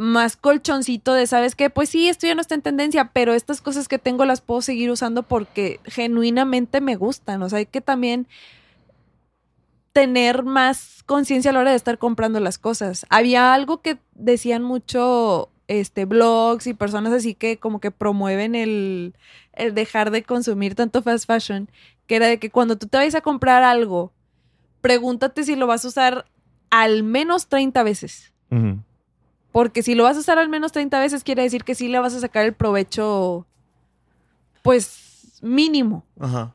más colchoncito de, ¿sabes qué? Pues sí, esto ya no está en tendencia, pero estas cosas que tengo las puedo seguir usando porque genuinamente me gustan. O sea, hay que también tener más conciencia a la hora de estar comprando las cosas. Había algo que decían mucho este blogs y personas así que como que promueven el, dejar de consumir tanto fast fashion, que era de que cuando tú te vayas a comprar algo, pregúntate si lo vas a usar al menos 30 veces. Porque si lo vas a usar al menos 30 veces, quiere decir que sí le vas a sacar el provecho, pues, mínimo. Ajá.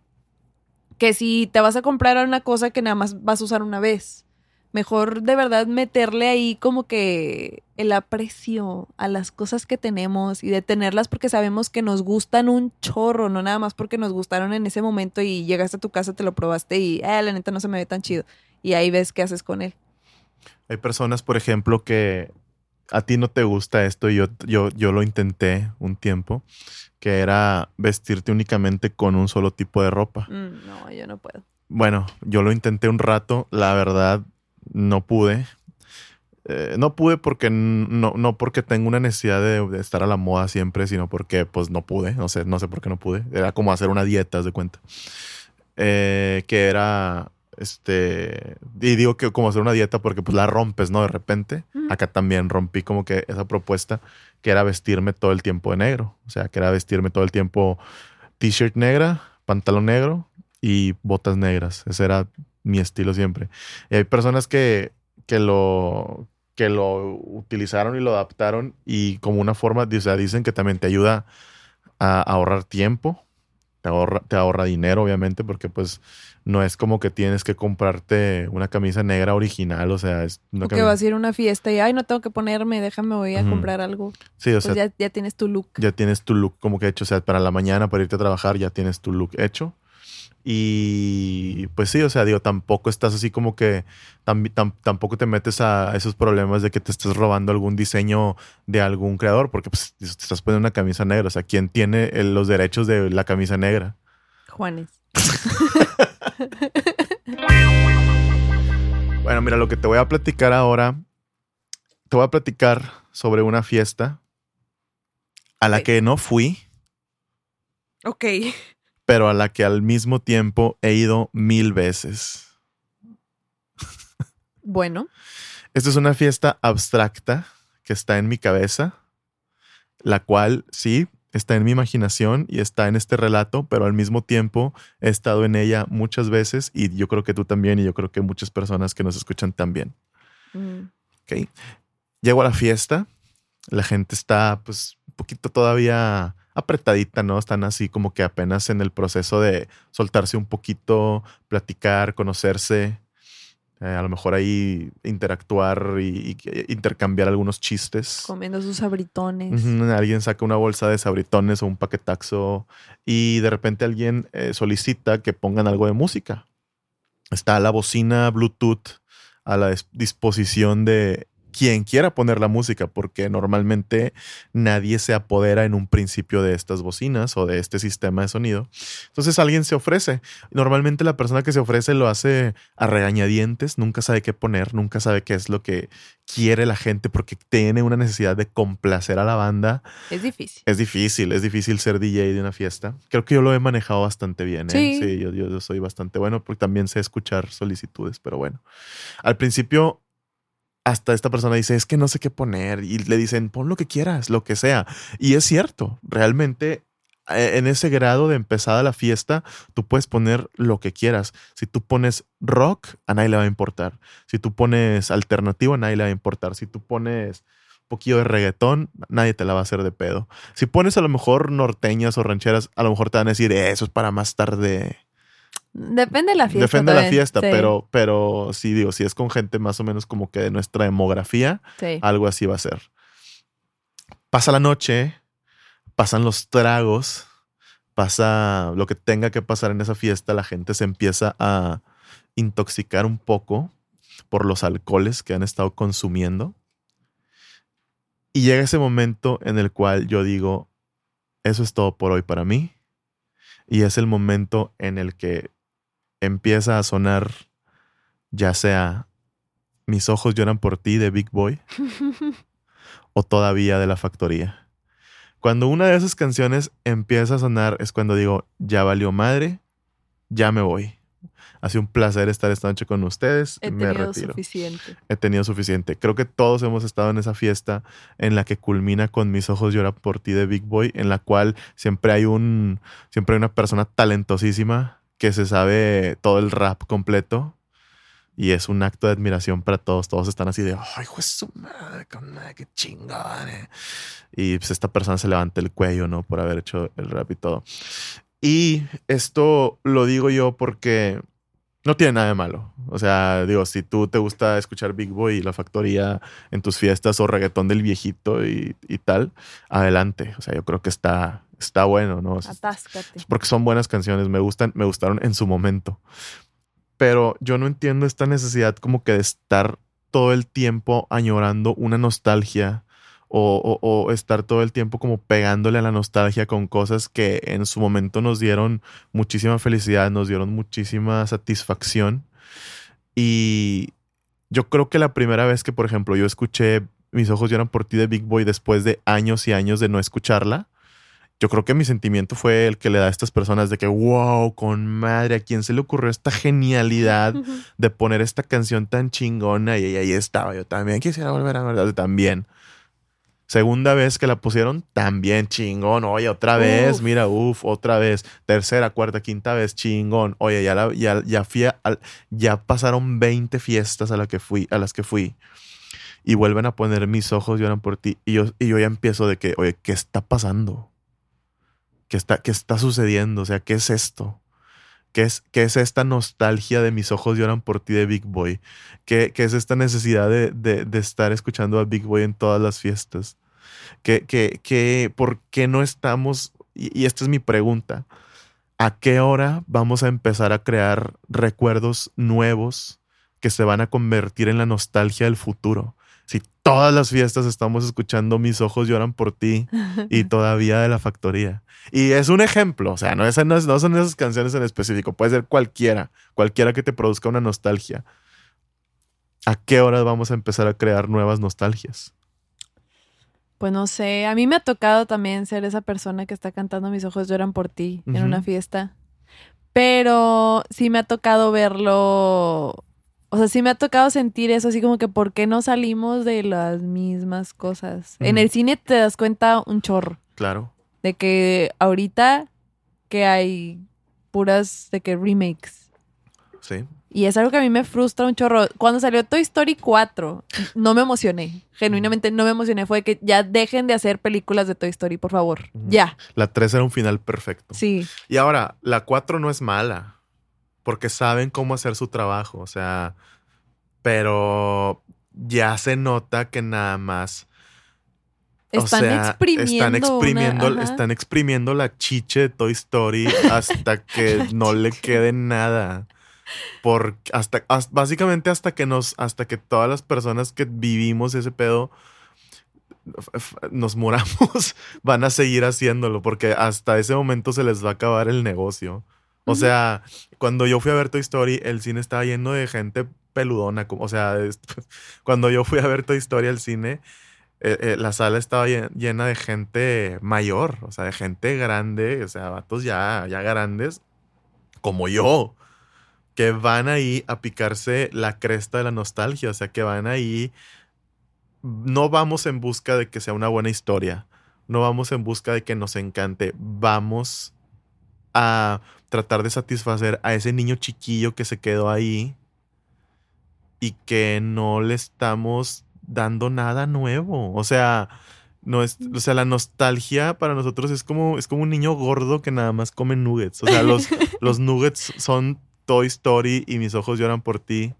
Que si te vas a comprar una cosa que nada más vas a usar una vez. Mejor de verdad meterle ahí como que el aprecio a las cosas que tenemos y de tenerlas porque sabemos que nos gustan un chorro, no nada más porque nos gustaron en ese momento y llegaste a tu casa, te lo probaste y, eh, la neta no se me ve tan chido. Y ahí ves qué haces con él. Hay personas, por ejemplo, que a ti no te gusta esto y yo, yo, yo lo intenté un tiempo, que era vestirte únicamente con un solo tipo de ropa. Mm, no, yo no puedo. Bueno, yo lo intenté un rato, la verdad no pude. Eh, no pude porque no, no porque tengo una necesidad de, de estar a la moda siempre, sino porque pues no pude, no sé, no sé por qué no pude. Era como hacer una dieta, haz de cuenta. Eh, que era este y digo que como hacer una dieta porque pues la rompes, ¿no? De repente. Acá también rompí como que esa propuesta que era vestirme todo el tiempo de negro, o sea, que era vestirme todo el tiempo t-shirt negra, pantalón negro y botas negras. Ese era mi estilo siempre. Y hay personas que, que lo que lo utilizaron y lo adaptaron y como una forma, o sea, dicen que también te ayuda a ahorrar tiempo, te ahorra, te ahorra dinero, obviamente, porque pues no es como que tienes que comprarte una camisa negra original, o sea, es una O que camisa- vas a ir a una fiesta y, ay, no tengo que ponerme, déjame, voy a comprar algo. Sí, o sea, Pues ya, ya tienes tu look. ya tienes tu look como que hecho, o sea, para la mañana, para irte a trabajar, ya tienes tu look hecho. Y pues sí, o sea, digo, tampoco estás así como que tam- tam- tampoco te metes a esos problemas de que te estés robando algún diseño de algún creador, porque pues te estás poniendo una camisa negra. O sea, ¿quién tiene los derechos de la camisa negra? Juanes. Bueno, mira, lo que te voy a platicar ahora, te voy a platicar sobre una fiesta a la que no fui, Ok. Pero a la que al mismo tiempo he ido mil veces. Bueno. Esta es una fiesta abstracta que está en mi cabeza, la cual sí está en mi imaginación y está en este relato, pero al mismo tiempo he estado en ella muchas veces y yo creo que tú también y yo creo que muchas personas que nos escuchan también. Mm, ¿ok? Llego a la fiesta, la gente está pues un poquito todavía apretadita, ¿no? Están así como que apenas en el proceso de soltarse un poquito, platicar, conocerse, eh, a lo mejor ahí interactuar y, y intercambiar algunos chistes. comiendo sus abritones. Ujú, Alguien saca una bolsa de sabritones o un paquetaxo y de repente alguien eh, solicita que pongan algo de música. Está la bocina Bluetooth a la dis- disposición de quien quiera poner la música, porque normalmente nadie se apodera en un principio de estas bocinas o de este sistema de sonido. Entonces alguien se ofrece. Normalmente la persona que se ofrece lo hace a regañadientes, nunca sabe qué poner, nunca sabe qué es lo que quiere la gente porque tiene una necesidad de complacer a la banda. Es difícil. Es difícil, es difícil ser DJ de una fiesta. Creo que yo lo he manejado bastante bien. ¿eh? Sí. yo, yo- yo soy bastante bueno porque también sé escuchar solicitudes, pero bueno. Al principio, hasta esta persona dice, es que no sé qué poner y le dicen, pon lo que quieras, lo que sea. Y es cierto, realmente eh, en ese grado de empezada la fiesta, tú puedes poner lo que quieras. Si tú pones rock, a nadie le va a importar. Si tú pones alternativo, a nadie le va a importar. Si tú pones un poquillo de reggaetón, nadie te la va a hacer de pedo. Si pones a lo mejor norteñas o rancheras, a lo mejor te van a decir, "Eh, eso es para más tarde. Depende de la fiesta. Depende de la fiesta, Sí, pero, pero sí digo, si es con gente más o menos como que de nuestra demografía, sí. algo así va a ser. Pasa la noche, pasan los tragos, pasa lo que tenga que pasar en esa fiesta, la gente se empieza a intoxicar un poco por los alcoholes que han estado consumiendo. Y llega ese momento en el cual yo digo, eso es todo por hoy para mí. Y es el momento en el que empieza a sonar ya sea Mis ojos lloran por ti de Big Boy o todavía de la factoría. Cuando una de esas canciones empieza a sonar es cuando digo, ya valió madre, ya me voy. Ha sido un placer estar esta noche con ustedes. He me tenido retiro. suficiente. He tenido suficiente. Creo que todos hemos estado en esa fiesta en la que culmina con Mis ojos lloran por ti de Big Boy, en la cual siempre hay un, siempre hay una persona talentosísima que se sabe todo el rap completo. Y es un acto de admiración para todos. Todos están así de, ay, hijo de su madre, qué chingón. eh". Y pues esta persona se levanta el cuello, ¿no? Por haber hecho el rap y todo. Y esto lo digo yo porque no tiene nada de malo. O sea, digo, si tú te gusta escuchar Big Boy y la factoría en tus fiestas o reggaetón del viejito y, y tal, adelante. O sea, yo creo que está, está bueno, ¿no? Atáscate. porque son buenas canciones, me gustan, me gustaron en su momento. Pero yo no entiendo esta necesidad como que de estar todo el tiempo añorando una nostalgia o, o- o estar todo el tiempo como pegándole a la nostalgia con cosas que en su momento nos dieron muchísima felicidad, nos dieron muchísima satisfacción. Y yo creo que la primera vez que, por ejemplo, yo escuché Mis ojos lloran por ti de Big Boy después de años y años de no escucharla, yo creo que mi sentimiento fue el que le da a estas personas de que, wow, con madre, ¿a quién se le ocurrió esta genialidad de poner esta canción tan chingona? Y ahí estaba, yo también quisiera volver a ver, también. Segunda vez que la pusieron, también chingón. Oye, otra vez, Uf. mira, uff, otra vez. Tercera, cuarta, quinta vez, chingón. Oye, ya, la- ya, ya, fui a- al- ya pasaron 20 fiestas a, la que fui, a las que fui. Y vuelven a poner mis ojos lloran por ti. Y yo, y yo ya empiezo de que, oye, ¿qué está pasando? ¿Qué está, ¿Qué está sucediendo? O sea, ¿qué es esto? ¿Qué es, qué es esta nostalgia de mis ojos lloran por ti de Big Boy? ¿Qué, qué es esta necesidad de, de- estar escuchando a Big Boy en todas las fiestas? ¿Qué, qué, qué- ¿Por qué no estamos? Y, y esta es mi pregunta. ¿A qué hora vamos a empezar a crear recuerdos nuevos que se van a convertir en la nostalgia del futuro? Si todas las fiestas estamos escuchando Mis ojos lloran por ti y todavía de la factoría. Y es un ejemplo, o sea, no, no, son esas canciones en específico, puede ser cualquiera, cualquiera que te produzca una nostalgia. ¿A qué hora vamos a empezar a crear nuevas nostalgias? Pues no sé, a mí me ha tocado también ser esa persona que está cantando Mis ojos lloran por ti en una fiesta. Pero sí me ha tocado verlo, o sea, sí me ha tocado sentir eso, así como que ¿por qué no salimos de las mismas cosas? En el cine te das cuenta un chorro Claro. de que ahorita que hay puras de que remakes. Sí. Y es algo que a mí me frustra un chorro. Cuando salió Toy Story 4, no me emocioné. Genuinamente no me emocioné. Fue que ya dejen de hacer películas de Toy Story, por favor. Ya. La 3 era un final perfecto. Sí. Y ahora, la 4 no es mala, porque saben cómo hacer su trabajo, o sea, pero ya se nota que nada más... o Están sea, exprimiendo. Están exprimiendo, una- están exprimiendo la chiche de Toy Story hasta que no le quede nada. Por, hasta, has- básicamente hasta que nos, hasta que todas las personas que vivimos ese pedo nos muramos, van a seguir haciéndolo, porque hasta ese momento se les va a acabar el negocio. O sea, cuando yo fui a ver Toy Story, el cine estaba lleno de gente peludona. O sea, es- cuando yo fui a ver Toy Story al cine, eh, eh, la sala estaba llen- llena de gente mayor, o sea, de gente grande, o sea, vatos ya, ya grandes, como yo, que van ahí a picarse la cresta de la nostalgia, o sea, que van ahí, no vamos en busca de que sea una buena historia, no vamos en busca de que nos encante, vamos a tratar de satisfacer a ese niño chiquillo que se quedó ahí y que no le estamos dando nada nuevo. O sea, no es, o sea, la nostalgia para nosotros es como, es como un niño gordo que nada más come nuggets. O sea, los, los nuggets son Toy Story y mis ojos lloran por ti.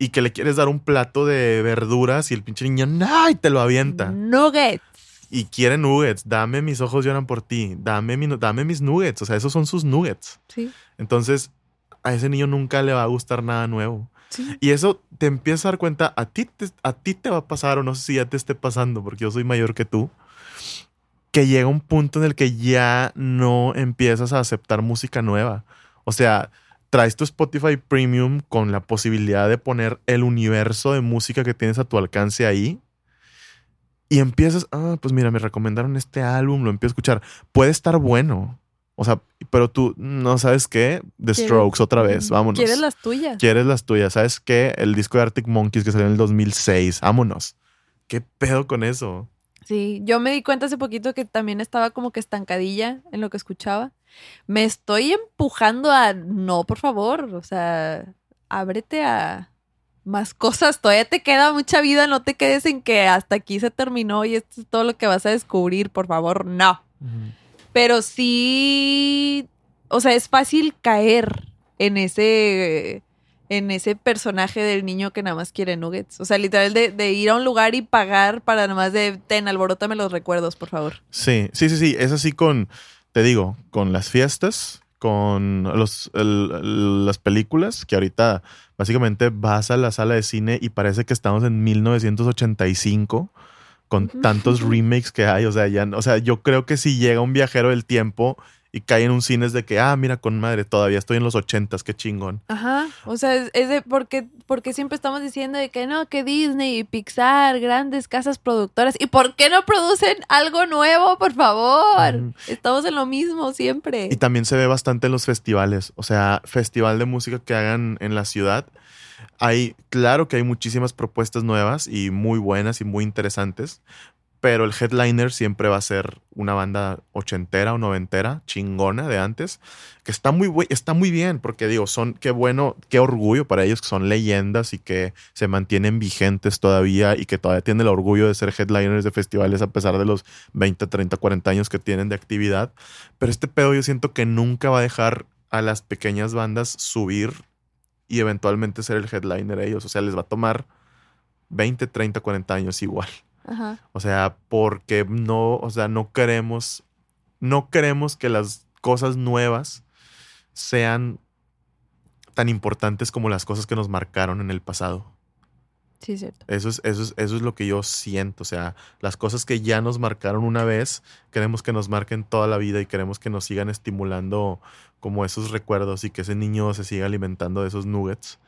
Y que le quieres dar un plato de verduras y el pinche niño, ¡ay! te lo avienta. Nuggets. Y quiere nuggets. Dame mis ojos lloran por ti. Dame, mi, dame mis nuggets. O sea, esos son sus nuggets. Sí. Entonces, a ese niño nunca le va a gustar nada nuevo. Sí. Y eso te empiezas a dar cuenta, a ti, te, a ti te va a pasar, o no sé si ya te esté pasando, porque yo soy mayor que tú, que llega un punto en el que ya no empiezas a aceptar música nueva. O sea, traes tu Spotify Premium con la posibilidad de poner el universo de música que tienes a tu alcance ahí. Y empiezas, ah, pues mira, me recomendaron este álbum, lo empiezo a escuchar. Puede estar bueno. O sea, pero tú no sabes qué, The Strokes otra vez, vámonos. ¿Quieres las tuyas? Quieres las tuyas, ¿sabes qué? El disco de Arctic Monkeys que salió en el 2006, vámonos. ¿Qué pedo con eso? Sí, yo me di cuenta hace poquito que también estaba como que estancadilla en lo que escuchaba. Me estoy empujando a, no, por favor, o sea, ábrete a más cosas, todavía te queda mucha vida, no te quedes en que hasta aquí se terminó y esto es todo lo que vas a descubrir, por favor, no. Pero sí, o sea, es fácil caer en ese en ese personaje del niño que nada más quiere nuggets. O sea, literal de, ir a un lugar y pagar para nada más de, ten, alborótame los recuerdos, por favor. Sí, sí, sí, sí. Es así con, te digo, con las fiestas, con los, las películas, que ahorita básicamente vas a la sala de cine y parece que estamos en 1985 con tantos remakes que hay. O sea, ya, o sea, yo creo que si llega un viajero del tiempo y cae en un cine es de que, ah, mira, con madre, todavía estoy en los ochentas, qué chingón. Ajá, o sea, es, de porque, porque siempre estamos diciendo de que no, que Disney y Pixar, grandes casas productoras, ¿y por qué no producen algo nuevo, por favor? Estamos en lo mismo siempre. Y también se ve bastante en los festivales, o sea, festival de música que hagan en la ciudad. Hay, claro que hay muchísimas propuestas nuevas y muy buenas y muy interesantes, pero el headliner siempre va a ser una banda ochentera o noventera, chingona de antes, que está muy, está muy bien, porque digo, son, qué bueno, qué orgullo para ellos que son leyendas y que se mantienen vigentes todavía y que todavía tienen el orgullo de ser headliners de festivales a pesar de los 20, 30, 40 años que tienen de actividad. Pero este pedo yo siento que nunca va a dejar a las pequeñas bandas subir y eventualmente ser el headliner a ellos. O sea, les va a tomar 20, 30, 40 años igual. O sea, porque no, o sea, no queremos, no queremos que las cosas nuevas sean tan importantes como las cosas que nos marcaron en el pasado. Sí, es cierto. Eso es, eso, es, eso es lo que yo siento. O sea, las cosas que ya nos marcaron una vez, queremos que nos marquen toda la vida y queremos que nos sigan estimulando como esos recuerdos y que ese niño se siga alimentando de esos nuggets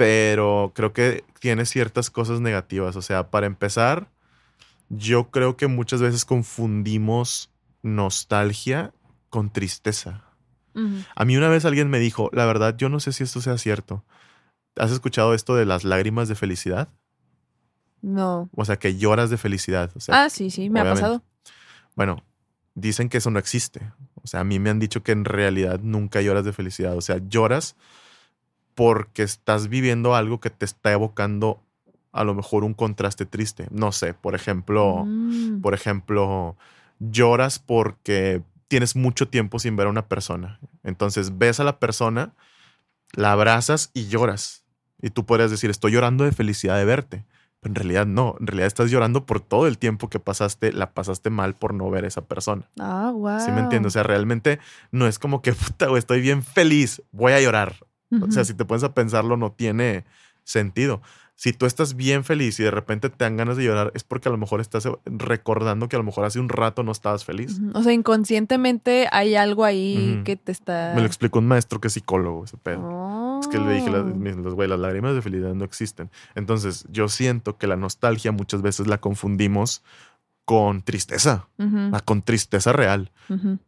pero creo que tiene ciertas cosas negativas. O sea, para empezar, yo creo que muchas veces confundimos nostalgia con tristeza. A mí una vez alguien me dijo, la verdad, yo no sé si esto sea cierto. ¿Has escuchado esto de las lágrimas de felicidad? No. O sea, que lloras de felicidad. ah, sí, sí, me ha pasado. Bueno, dicen que eso no existe. O sea, a mí me han dicho que en realidad nunca lloras de felicidad. O sea, lloras porque estás viviendo algo que te está evocando a lo mejor un contraste triste. No sé, por ejemplo, mm. por ejemplo, lloras porque tienes mucho tiempo sin ver a una persona. Entonces ves a la persona, la abrazas y lloras. Y tú podrías decir, estoy llorando de felicidad de verte. Pero en realidad no, en realidad estás llorando por todo el tiempo que pasaste, la pasaste mal por no ver a esa persona. Ah, wow. ¿Sí me entiendes? O sea, realmente no es como que, puta, estoy bien feliz, voy a llorar. O sea, si te pones a pensarlo, no tiene sentido. Si tú estás bien feliz y de repente te dan ganas de llorar, es porque a lo mejor estás recordando que a lo mejor hace un rato no estabas feliz. O sea, inconscientemente hay algo ahí que te está. Me lo explicó un maestro que es psicólogo, ese pedo. Es que le dije, las, oh. las lágrimas de felicidad no existen. Entonces, yo siento que la nostalgia muchas veces la confundimos con tristeza, con tristeza real.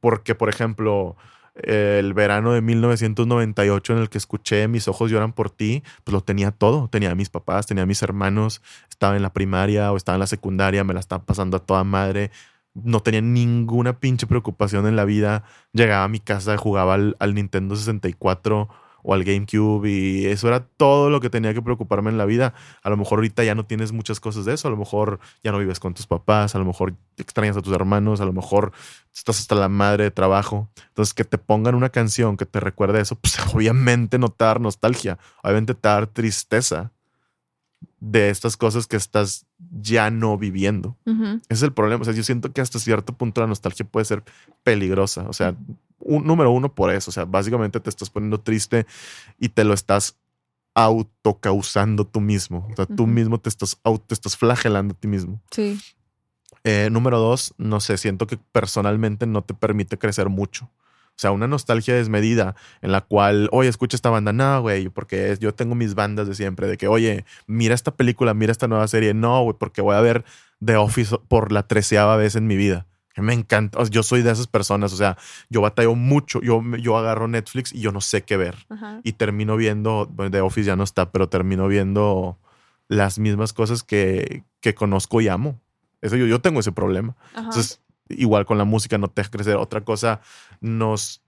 Porque, por ejemplo, el verano de 1998 en el que escuché Mis ojos lloran por ti, pues lo tenía todo. Tenía a mis papás, tenía a mis hermanos, estaba en la primaria o estaba en la secundaria, me la estaba pasando a toda madre. No tenía ninguna pinche preocupación en la vida. Llegaba a mi casa, jugaba al, al Nintendo 64 o al GameCube y eso era todo lo que tenía que preocuparme en la vida. A lo mejor ahorita ya no tienes muchas cosas de eso, a lo mejor ya no vives con tus papás, a lo mejor extrañas a tus hermanos, a lo mejor estás hasta la madre de trabajo. Entonces, que te pongan una canción que te recuerde eso, pues obviamente no nostalgia, obviamente te dar tristeza de estas cosas que estás ya no viviendo. Ese es el problema. O sea, yo siento que hasta cierto punto la nostalgia puede ser peligrosa. O sea, un, número uno por eso. O sea, básicamente te estás poniendo triste y te lo estás autocausando tú mismo. O sea, tú mismo te estás, te estás flagelando a ti mismo. Sí. Eh, número dos, no sé, siento que personalmente no te permite crecer mucho. O sea, una nostalgia desmedida en la cual, oye, escucha esta banda, no, güey, porque yo tengo mis bandas de siempre, de que, oye, mira esta película, mira esta nueva serie, no, güey, porque voy a ver The Office por la treceava vez en mi vida. Me encanta, yo soy de esas personas, o sea, yo batallo mucho, yo, yo agarro Netflix y yo no sé qué ver. Y termino viendo, bueno, The Office ya no está, pero termino viendo las mismas cosas que, que conozco y amo. Eso yo, yo tengo ese problema. Entonces, igual con la música no te deja crecer. Otra cosa nos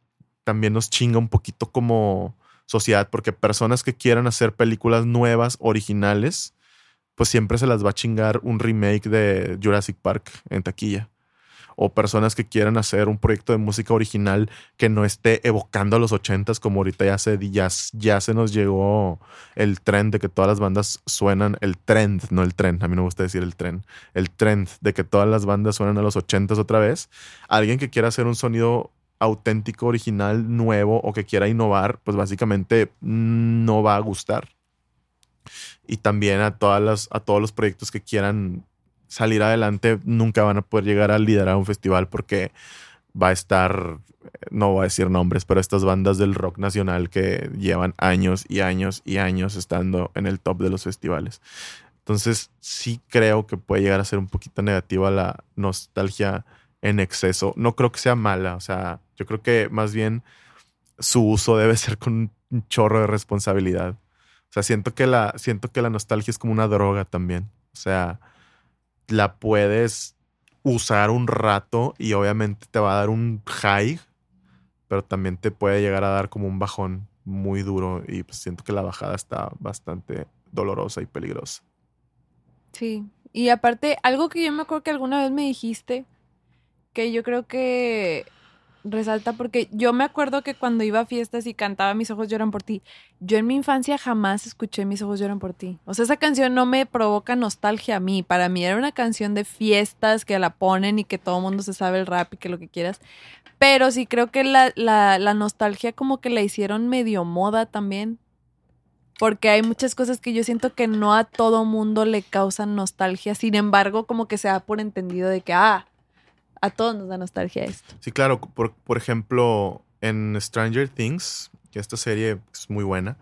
también nos chinga un poquito como sociedad, porque personas que quieran hacer películas nuevas, originales, pues siempre se las va a chingar un remake de Jurassic Park en taquilla o personas que quieran hacer un proyecto de música original que no esté evocando a los ochentas, como ahorita ya se, ya, ya se nos llegó el trend de que todas las bandas suenan, el trend, no el tren, a mí me gusta decir el tren, el trend de que todas las bandas suenan a los ochentas otra vez. Alguien que quiera hacer un sonido auténtico, original, nuevo o que quiera innovar, pues básicamente no va a gustar. Y también a, todas las, a todos los proyectos que quieran salir adelante, nunca van a poder llegar a liderar un festival porque va a estar, no voy a decir nombres, pero estas bandas del rock nacional que llevan años y años y años estando en el top de los festivales. Entonces sí creo que puede llegar a ser un poquito negativa la nostalgia en exceso. No creo que sea mala, o sea, yo creo que más bien su uso debe ser con un chorro de responsabilidad. O sea, siento que la, siento que la nostalgia es como una droga también. O sea, la puedes usar un rato y obviamente te va a dar un high, pero también te puede llegar a dar como un bajón muy duro y pues siento que la bajada está bastante dolorosa y peligrosa. Sí, y aparte, algo que yo me acuerdo que alguna vez me dijiste, que yo creo que resalta porque yo me acuerdo que cuando iba a fiestas y cantaba Mis ojos lloran por ti, yo en mi infancia jamás escuché Mis ojos lloran por ti. O sea, esa canción no me provoca nostalgia a mí. Para mí era una canción de fiestas que la ponen y que todo el mundo se sabe el rap y que lo que quieras. Pero sí creo que la, la, la nostalgia como que la hicieron medio moda también. Porque hay muchas cosas que yo siento que no a todo mundo le causan nostalgia. Sin embargo, como que se da por entendido de que, ah, a todos nos da nostalgia esto. Sí, claro. Por, por ejemplo, en Stranger Things, que esta serie es muy buena,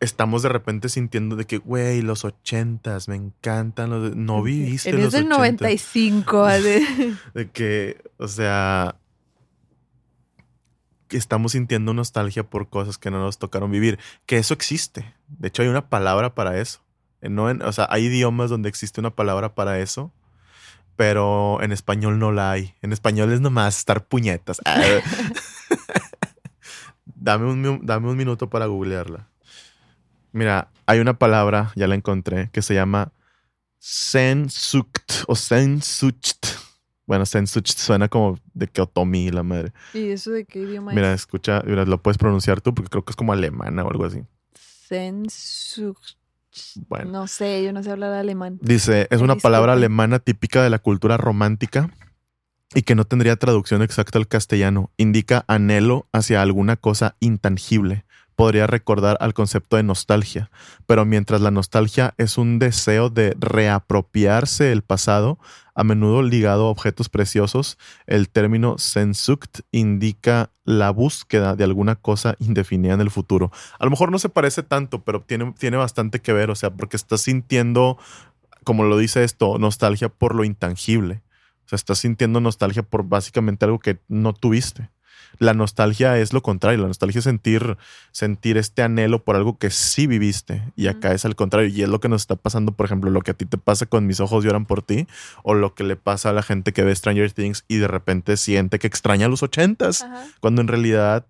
estamos de repente sintiendo de que, güey, los ochentas, me encantan los... No viviste Eres los del 95. de... de que, o sea, que estamos sintiendo nostalgia por cosas que no nos tocaron vivir. Que eso existe. De hecho, hay una palabra para eso. No o sea, hay idiomas donde existe una palabra para eso pero en español no la hay. En español es nomás estar puñetas. Ah. dame, un, dame un minuto para googlearla. Mira, hay una palabra, ya la encontré, que se llama sensucht o sensucht. Bueno, sensucht suena como de que otomí, la madre. ¿Y eso de qué idioma Mira, escucha, mira, lo puedes pronunciar tú porque creo que es como alemana o algo así. Sensucht. No sé, yo no sé hablar alemán. Dice, es una palabra alemana típica de la cultura romántica y que no tendría traducción exacta al castellano. Indica anhelo hacia alguna cosa intangible. Podría recordar al concepto de nostalgia, pero mientras la nostalgia es un deseo de reapropiarse del pasado, a menudo ligado a objetos preciosos, el término Sensucht indica la búsqueda de alguna cosa indefinida en el futuro. A lo mejor no se parece tanto, pero tiene, tiene bastante que ver, o sea, porque estás sintiendo, como lo dice esto, nostalgia por lo intangible. O sea, estás sintiendo nostalgia por básicamente algo que no tuviste. La nostalgia es lo contrario, la nostalgia es sentir, sentir este anhelo por algo que sí viviste y acá es al contrario y es lo que nos está pasando, por ejemplo, lo que a ti te pasa con mis ojos lloran por ti o lo que le pasa a la gente que ve Stranger Things y de repente siente que extraña los ochentas cuando en realidad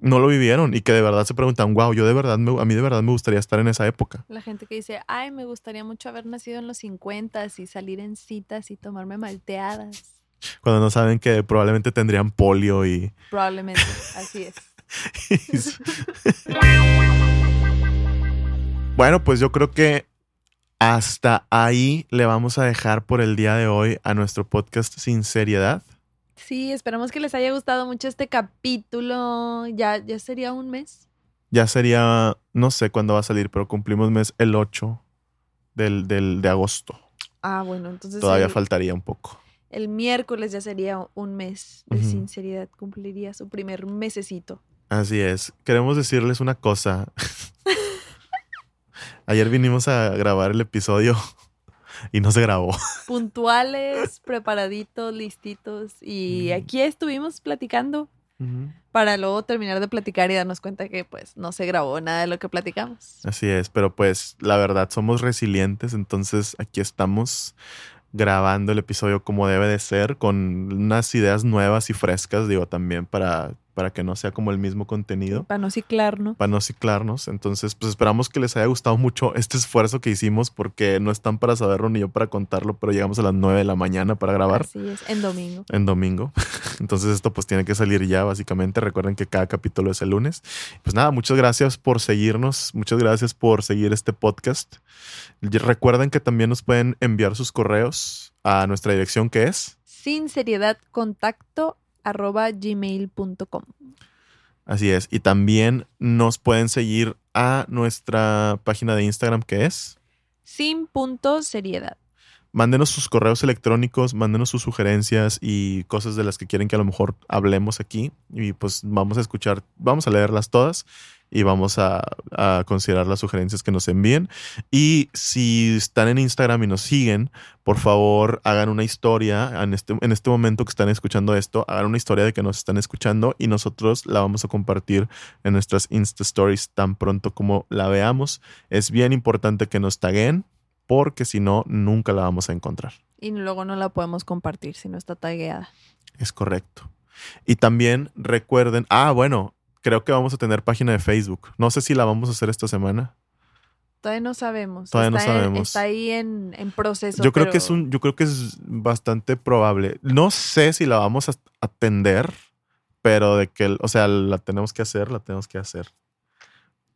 no lo vivieron y que de verdad se preguntan, wow, yo de verdad, a mí de verdad me gustaría estar en esa época. La gente que dice, ay, me gustaría mucho haber nacido en los 50 y salir en citas y tomarme malteadas. Cuando no saben que probablemente tendrían polio y... Probablemente, así es. bueno, pues yo creo que hasta ahí le vamos a dejar por el día de hoy a nuestro podcast Sin Seriedad. Sí, esperamos que les haya gustado mucho este capítulo. Ya, ya sería un mes. Ya sería, no sé cuándo va a salir, pero cumplimos mes el 8 del, del de agosto. Ah, bueno, entonces. Todavía faltaría un poco. El miércoles ya sería un mes de sinceridad. Cumpliría su primer mesecito. Así es. Queremos decirles una cosa. Ayer vinimos a grabar el episodio y no se grabó. Puntuales, preparaditos, listitos. Y aquí estuvimos platicando para luego terminar de platicar y darnos cuenta que pues no se grabó nada de lo que platicamos. Así es, pero pues la verdad somos resilientes, entonces aquí estamos grabando el episodio como debe de ser, con unas ideas nuevas y frescas, digo, también para, para que no sea como el mismo contenido. Para no ciclar, ¿no? para no ciclarnos. Entonces, pues esperamos que les haya gustado mucho este esfuerzo que hicimos porque no están para saberlo ni yo para contarlo, pero llegamos a las 9 de la mañana para grabar Así es, en domingo. en domingo. Entonces esto pues tiene que salir ya básicamente. Recuerden que cada capítulo es el lunes. Pues nada, muchas gracias por seguirnos. Muchas gracias por seguir este podcast. Recuerden que también nos pueden enviar sus correos a nuestra dirección que es. Sinceriedad contacto arroba gmail.com. Así es. Y también nos pueden seguir a nuestra página de Instagram que es. Sin punto seriedad. Mándenos sus correos electrónicos, mándenos sus sugerencias y cosas de las que quieren que a lo mejor hablemos aquí. Y pues vamos a escuchar, vamos a leerlas todas y vamos a, a considerar las sugerencias que nos envíen. Y si están en Instagram y nos siguen, por favor hagan una historia en este, en este momento que están escuchando esto, hagan una historia de que nos están escuchando y nosotros la vamos a compartir en nuestras Insta Stories tan pronto como la veamos. Es bien importante que nos taguen porque si no, nunca la vamos a encontrar. Y luego no la podemos compartir si no está tagueada. Es correcto. Y también recuerden, ah, bueno, creo que vamos a tener página de Facebook. No sé si la vamos a hacer esta semana. Todavía no sabemos. Todavía no en- sabemos. está ahí en, en proceso. yo creo pero que es un, yo creo que es bastante probable. No sé si la vamos a atender, pero de que, o sea, la tenemos que hacer, la tenemos que hacer.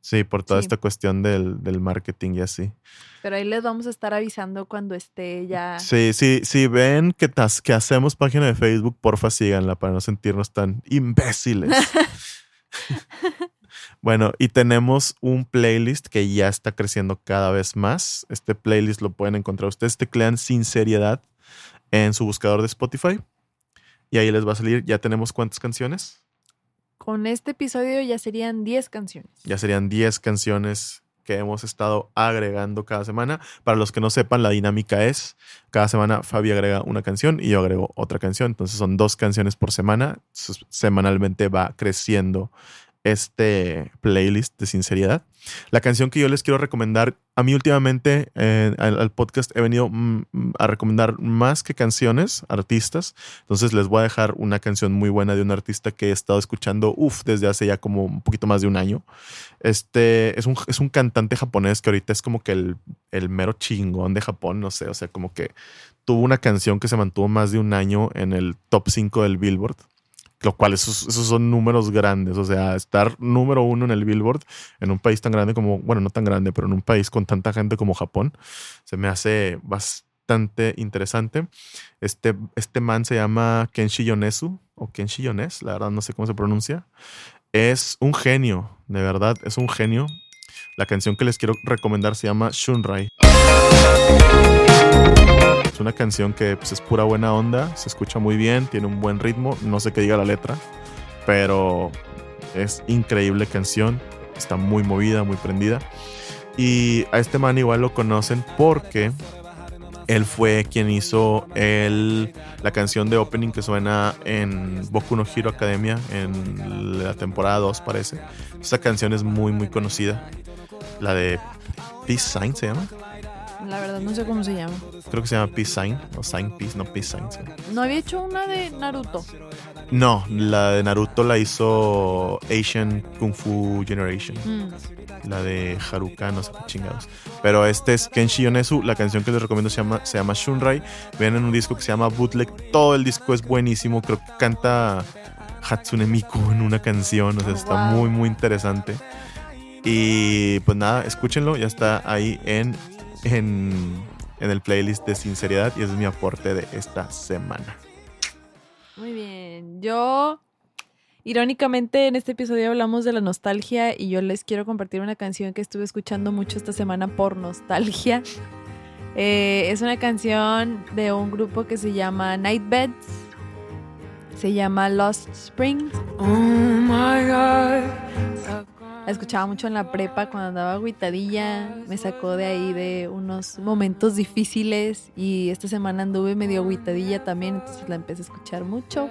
Sí, por toda Sí. esta cuestión del, del marketing y así. Pero ahí les vamos a estar avisando cuando esté ya. Sí, sí, si ven que, tas- que hacemos página de Facebook, porfa síganla para no sentirnos tan imbéciles. bueno, y tenemos un playlist que ya está creciendo cada vez más. Este playlist lo pueden encontrar ustedes, teclean sin seriedad en su buscador de Spotify. Y ahí les va a salir, ya tenemos cuántas canciones. Con este episodio ya serían 10 canciones. Ya serían 10 canciones que hemos estado agregando cada semana. Para los que no sepan, la dinámica es, cada semana Fabi agrega una canción y yo agrego otra canción. Entonces son dos canciones por semana. Semanalmente va creciendo este playlist de sinceridad. La canción que yo les quiero recomendar, a mí últimamente eh, al, podcast he venido mm, mm, a recomendar más que canciones, artistas. Entonces les voy a dejar una canción muy buena de un artista que he estado escuchando, uff, desde hace ya como un poquito más de un año. Este es un, es un cantante japonés que ahorita es como que el, el mero chingón de Japón, no sé, o sea, como que tuvo una canción que se mantuvo más de un año en el top 5 del Billboard, lo cual esos, esos son números grandes, o sea, estar número uno en el Billboard en un país tan grande como, bueno, no tan grande, pero en un país con tanta gente como Japón, se me hace bastante interesante. Este, este man se llama Kenshi Yonezu o Kenshi Yones, la verdad no sé cómo se pronuncia. Es un genio, de verdad, es un genio. La canción que les quiero recomendar se llama Shunrai. Es una canción que pues, es pura buena onda, se escucha muy bien, tiene un buen ritmo, no sé qué diga la letra, pero es increíble canción, está muy movida, muy prendida. Y a este man igual lo conocen porque él fue quien hizo el, la canción de opening que suena en Boku no Hero Academia en la temporada 2 parece. Esa canción es muy muy conocida. La de Peace se llama. La verdad no sé cómo se llama. Creo que se llama Peace Sign o Sign Peace, no Peace Sign. sí. No había hecho una de Naruto. No, la de Naruto la hizo Asian Kung Fu Generation. Mm. La de Haruka, no sé qué chingados. Pero este es Kenshi Yonezu. La canción que les recomiendo se llama, se llama Shunrai. Ven en un disco que se llama Bootleg. Todo el disco es buenísimo. Creo que canta Hatsune Miku en una canción. O sea, está Wow. muy, muy interesante. Y pues nada, escúchenlo. Ya está ahí en, en, en el playlist de Sinceridad. Y ese es mi aporte de esta semana. Muy bien. Yo, irónicamente, en este episodio hablamos de la nostalgia y yo les quiero compartir una canción que estuve escuchando mucho esta semana por nostalgia. Eh, es una canción de un grupo que se llama Nightbeds. Se llama Lost Springs. Oh my God. La escuchaba mucho en la prepa cuando andaba agüitadilla. Me sacó de ahí de unos momentos difíciles. Y esta semana anduve medio agüitadilla también. Entonces la empecé a escuchar mucho.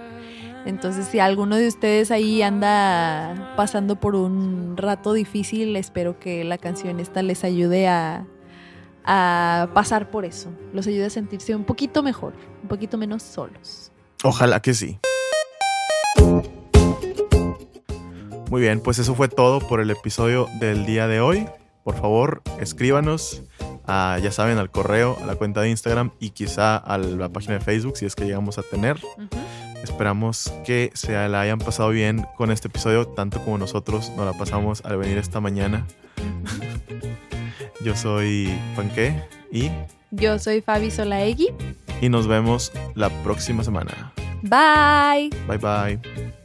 Entonces, si alguno de ustedes ahí anda pasando por un rato difícil, espero que la canción esta les ayude a, a pasar por eso. Los ayude a sentirse un poquito mejor, un poquito menos solos. Ojalá que sí. Muy bien, pues eso fue todo por el episodio del día de hoy. Por favor, escríbanos, a, ya saben, al correo, a la cuenta de Instagram y quizá a la página de Facebook si es que llegamos a tener. Esperamos que se la hayan pasado bien con este episodio, tanto como nosotros nos la pasamos al venir esta mañana. Yo soy Panqué y, Yo soy Fabi Solaegui. y nos vemos la próxima semana. Bye. Bye bye.